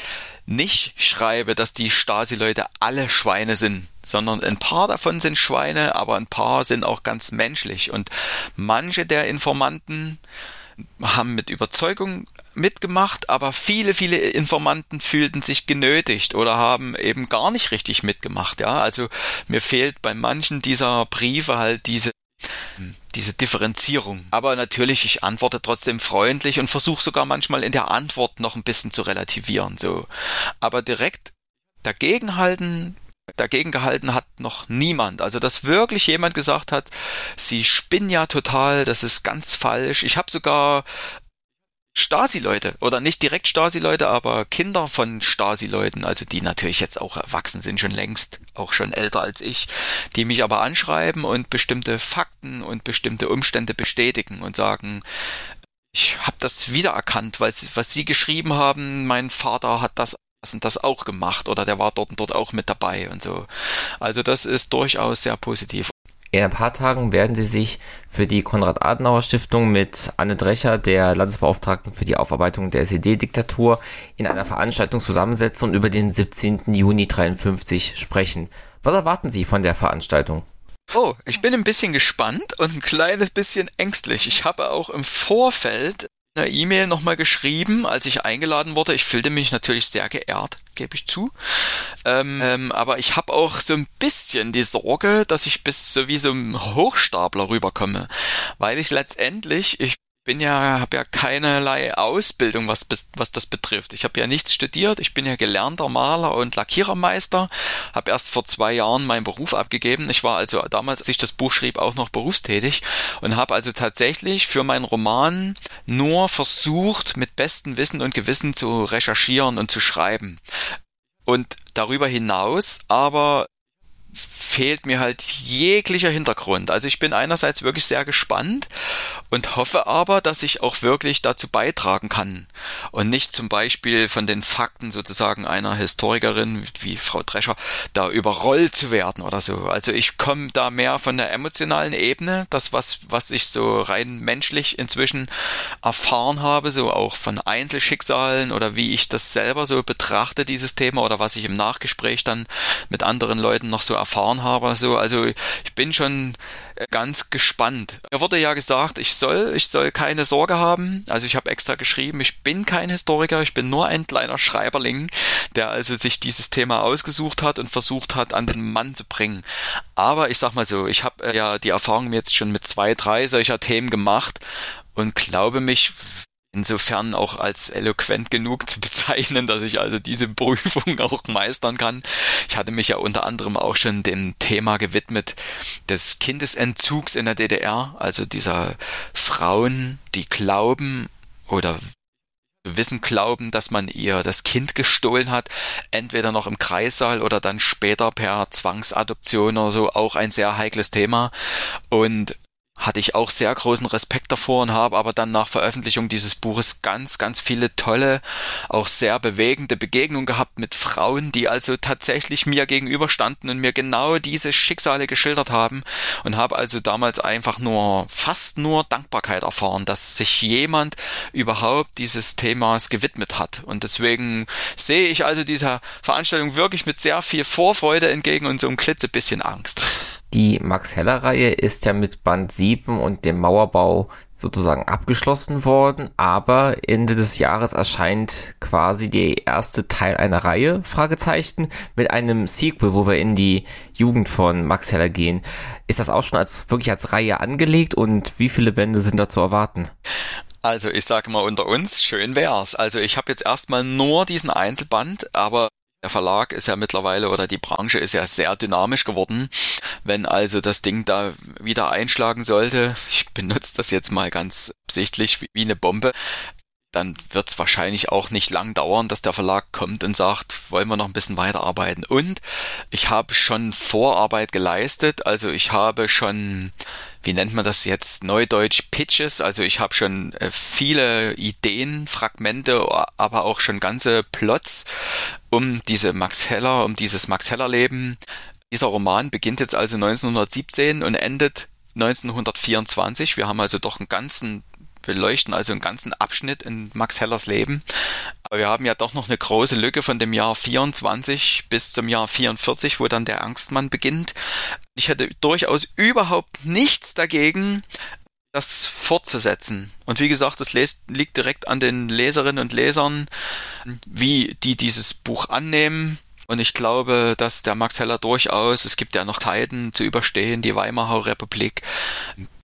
nicht schreibe, dass die Stasi-Leute alle Schweine sind, sondern ein paar davon sind Schweine, aber ein paar sind auch ganz menschlich. Und manche der Informanten haben mit Überzeugung mitgemacht, aber viele, viele Informanten fühlten sich genötigt oder haben eben gar nicht richtig mitgemacht. Ja, also mir fehlt bei manchen dieser Briefe halt diese diese Differenzierung. Aber natürlich, ich antworte trotzdem freundlich und versuche sogar manchmal in der Antwort noch ein bisschen zu relativieren. So, aber direkt dagegenhalten dagegen gehalten hat noch niemand. Also dass wirklich jemand gesagt hat, sie spinnen ja total, das ist ganz falsch. Ich habe sogar Stasi-Leute oder nicht direkt Stasi-Leute, aber Kinder von Stasi-Leuten, also die natürlich jetzt auch erwachsen sind, schon längst, auch schon älter als ich, die mich aber anschreiben und bestimmte Fakten und bestimmte Umstände bestätigen und sagen, ich habe das wiedererkannt, weil was Sie geschrieben haben, mein Vater hat das und das auch gemacht oder der war dort und dort auch mit dabei und so. Also das ist durchaus sehr positiv. In ein paar Tagen werden Sie sich für die Konrad-Adenauer-Stiftung mit Anne Drecher, der Landesbeauftragten für die Aufarbeitung der SED-Diktatur, in einer Veranstaltung zusammensetzen und über den 17. Juni 53 sprechen. Was erwarten Sie von der Veranstaltung? Oh, ich bin ein bisschen gespannt und ein kleines bisschen ängstlich. Ich habe auch im Vorfeld eine E-Mail nochmal geschrieben, als ich eingeladen wurde. Ich fühlte mich natürlich sehr geehrt, gebe ich zu. Ähm, ähm, aber ich habe auch so ein bisschen die Sorge, dass ich bis so wie so ein Hochstapler rüberkomme, weil ich letztendlich, ich bin ja, habe ja keinerlei Ausbildung, was, was das betrifft. Ich habe ja nichts studiert. Ich bin ja gelernter Maler und Lackierermeister. Habe erst vor zwei Jahren meinen Beruf abgegeben. Ich war also damals, als ich das Buch schrieb, auch noch berufstätig und habe also tatsächlich für meinen Roman nur versucht, mit bestem Wissen und Gewissen zu recherchieren und zu schreiben. Und darüber hinaus aber fehlt mir halt jeglicher Hintergrund. Also ich bin einerseits wirklich sehr gespannt und hoffe aber, dass ich auch wirklich dazu beitragen kann und nicht zum Beispiel von den Fakten sozusagen einer Historikerin wie Frau Drescher da überrollt zu werden oder so. Also ich komme da mehr von der emotionalen Ebene, das was, was ich so rein menschlich inzwischen erfahren habe, so auch von Einzelschicksalen oder wie ich das selber so betrachte, dieses Thema oder was ich im Nachgespräch dann mit anderen Leuten noch so erfahren habe. So. Also ich bin schon ganz gespannt. Mir wurde ja gesagt, ich soll, ich soll keine Sorge haben. Also ich habe extra geschrieben, ich bin kein Historiker, ich bin nur ein kleiner Schreiberling, der also sich dieses Thema ausgesucht hat und versucht hat, an den Mann zu bringen. Aber ich sag mal so, ich habe äh, ja die Erfahrung jetzt schon mit zwei, drei solcher Themen gemacht und glaube mich insofern auch als eloquent genug zu bezeichnen, dass ich also diese Prüfung auch meistern kann. Ich hatte mich ja unter anderem auch schon dem Thema gewidmet des Kindesentzugs in der DDR, also dieser Frauen, die glauben oder Wissen glauben, dass man ihr das Kind gestohlen hat, entweder noch im Kreissaal oder dann später per Zwangsadoption oder so, auch ein sehr heikles Thema. Und hatte ich auch sehr großen Respekt davor und habe aber dann nach Veröffentlichung dieses Buches ganz, ganz viele tolle, auch sehr bewegende Begegnungen gehabt mit Frauen, die also tatsächlich mir gegenüberstanden und mir genau diese Schicksale geschildert haben und habe also damals einfach nur, fast nur Dankbarkeit erfahren, dass sich jemand überhaupt dieses Themas gewidmet hat. Und deswegen sehe ich also dieser Veranstaltung wirklich mit sehr viel Vorfreude entgegen und so ein klitzebisschen Angst. Die Max Heller-Reihe ist ja mit Band 7 und dem Mauerbau sozusagen abgeschlossen worden, aber Ende des Jahres erscheint quasi der erste Teil einer Reihe, Fragezeichen, mit einem Sequel, wo wir in die Jugend von Max Heller gehen. Ist das auch schon als wirklich als Reihe angelegt und wie viele Bände sind da zu erwarten? Also ich sage mal unter uns, schön wär's. Also ich habe jetzt erstmal nur diesen Einzelband, aber der Verlag ist ja mittlerweile oder die Branche ist ja sehr dynamisch geworden. Wenn also das Ding da wieder einschlagen sollte, ich benutze das jetzt mal ganz absichtlich wie eine Bombe, dann wird es wahrscheinlich auch nicht lang dauern, dass der Verlag kommt und sagt, wollen wir noch ein bisschen weiterarbeiten. Und ich habe schon Vorarbeit geleistet, also ich habe schon, wie nennt man das jetzt, Neudeutsch Pitches, also ich habe schon äh, viele Ideen, Fragmente, aber auch schon ganze Plots um diese Max Heller, um dieses Max Heller Leben. Dieser Roman beginnt jetzt also 1917 und endet 1924. Wir haben also doch einen ganzen beleuchten also einen ganzen Abschnitt in Max Hellers Leben. Aber wir haben ja doch noch eine große Lücke von dem Jahr 24 bis zum Jahr 44, wo dann der Angstmann beginnt. Ich hätte durchaus überhaupt nichts dagegen, das fortzusetzen. Und wie gesagt, das liegt direkt an den Leserinnen und Lesern, wie die dieses Buch annehmen. Und ich glaube, dass der Max Heller durchaus, es gibt ja noch Zeiten zu überstehen, die Weimarer Republik,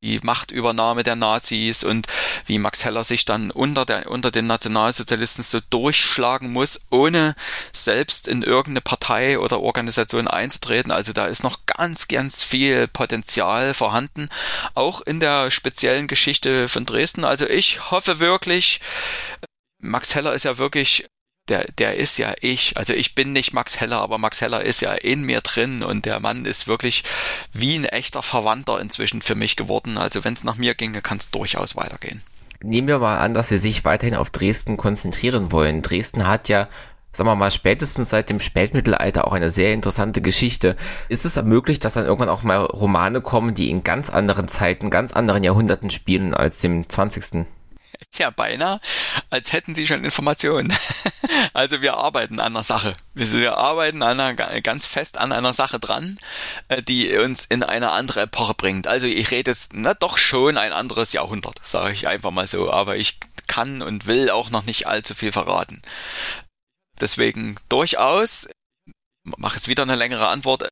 die Machtübernahme der Nazis und wie Max Heller sich dann unter, der, unter den Nationalsozialisten so durchschlagen muss, ohne selbst in irgendeine Partei oder Organisation einzutreten. Also da ist noch ganz, ganz viel Potenzial vorhanden, auch in der speziellen Geschichte von Dresden. Also ich hoffe wirklich, Max Heller ist ja wirklich der, der ist ja ich. Also ich bin nicht Max Heller, aber Max Heller ist ja in mir drin und der Mann ist wirklich wie ein echter Verwandter inzwischen für mich geworden. Also wenn es nach mir ginge, kann es durchaus weitergehen. Nehmen wir mal an, dass Sie sich weiterhin auf Dresden konzentrieren wollen. Dresden hat ja sagen wir mal, spätestens seit dem Spätmittelalter auch eine sehr interessante Geschichte. Ist es möglich, dass dann irgendwann auch mal Romane kommen, die in ganz anderen Zeiten, ganz anderen Jahrhunderten spielen als dem 20.? Tja, beinahe, als hätten Sie schon Informationen. also wir arbeiten an einer Sache. Wir arbeiten an einer, ganz fest an einer Sache dran, äh, die uns in eine andere Epoche bringt. Also ich rede jetzt, na doch schon ein anderes Jahrhundert, sage ich einfach mal so. Aber ich kann und will auch noch nicht allzu viel verraten. Deswegen durchaus, mache jetzt wieder eine längere Antwort,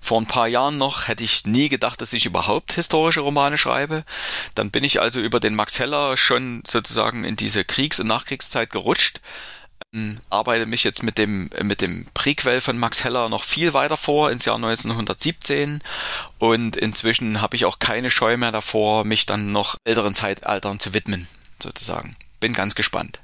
vor ein paar Jahren noch hätte ich nie gedacht, dass ich überhaupt historische Romane schreibe. Dann bin ich also über den Max Heller schon sozusagen in diese Kriegs- und Nachkriegszeit gerutscht. Ähm, arbeite mich jetzt mit dem, mit dem Prequel von Max Heller noch viel weiter vor, ins Jahr 1917. Und inzwischen habe ich auch keine Scheu mehr davor, mich dann noch älteren Zeitaltern zu widmen, sozusagen. Bin ganz gespannt.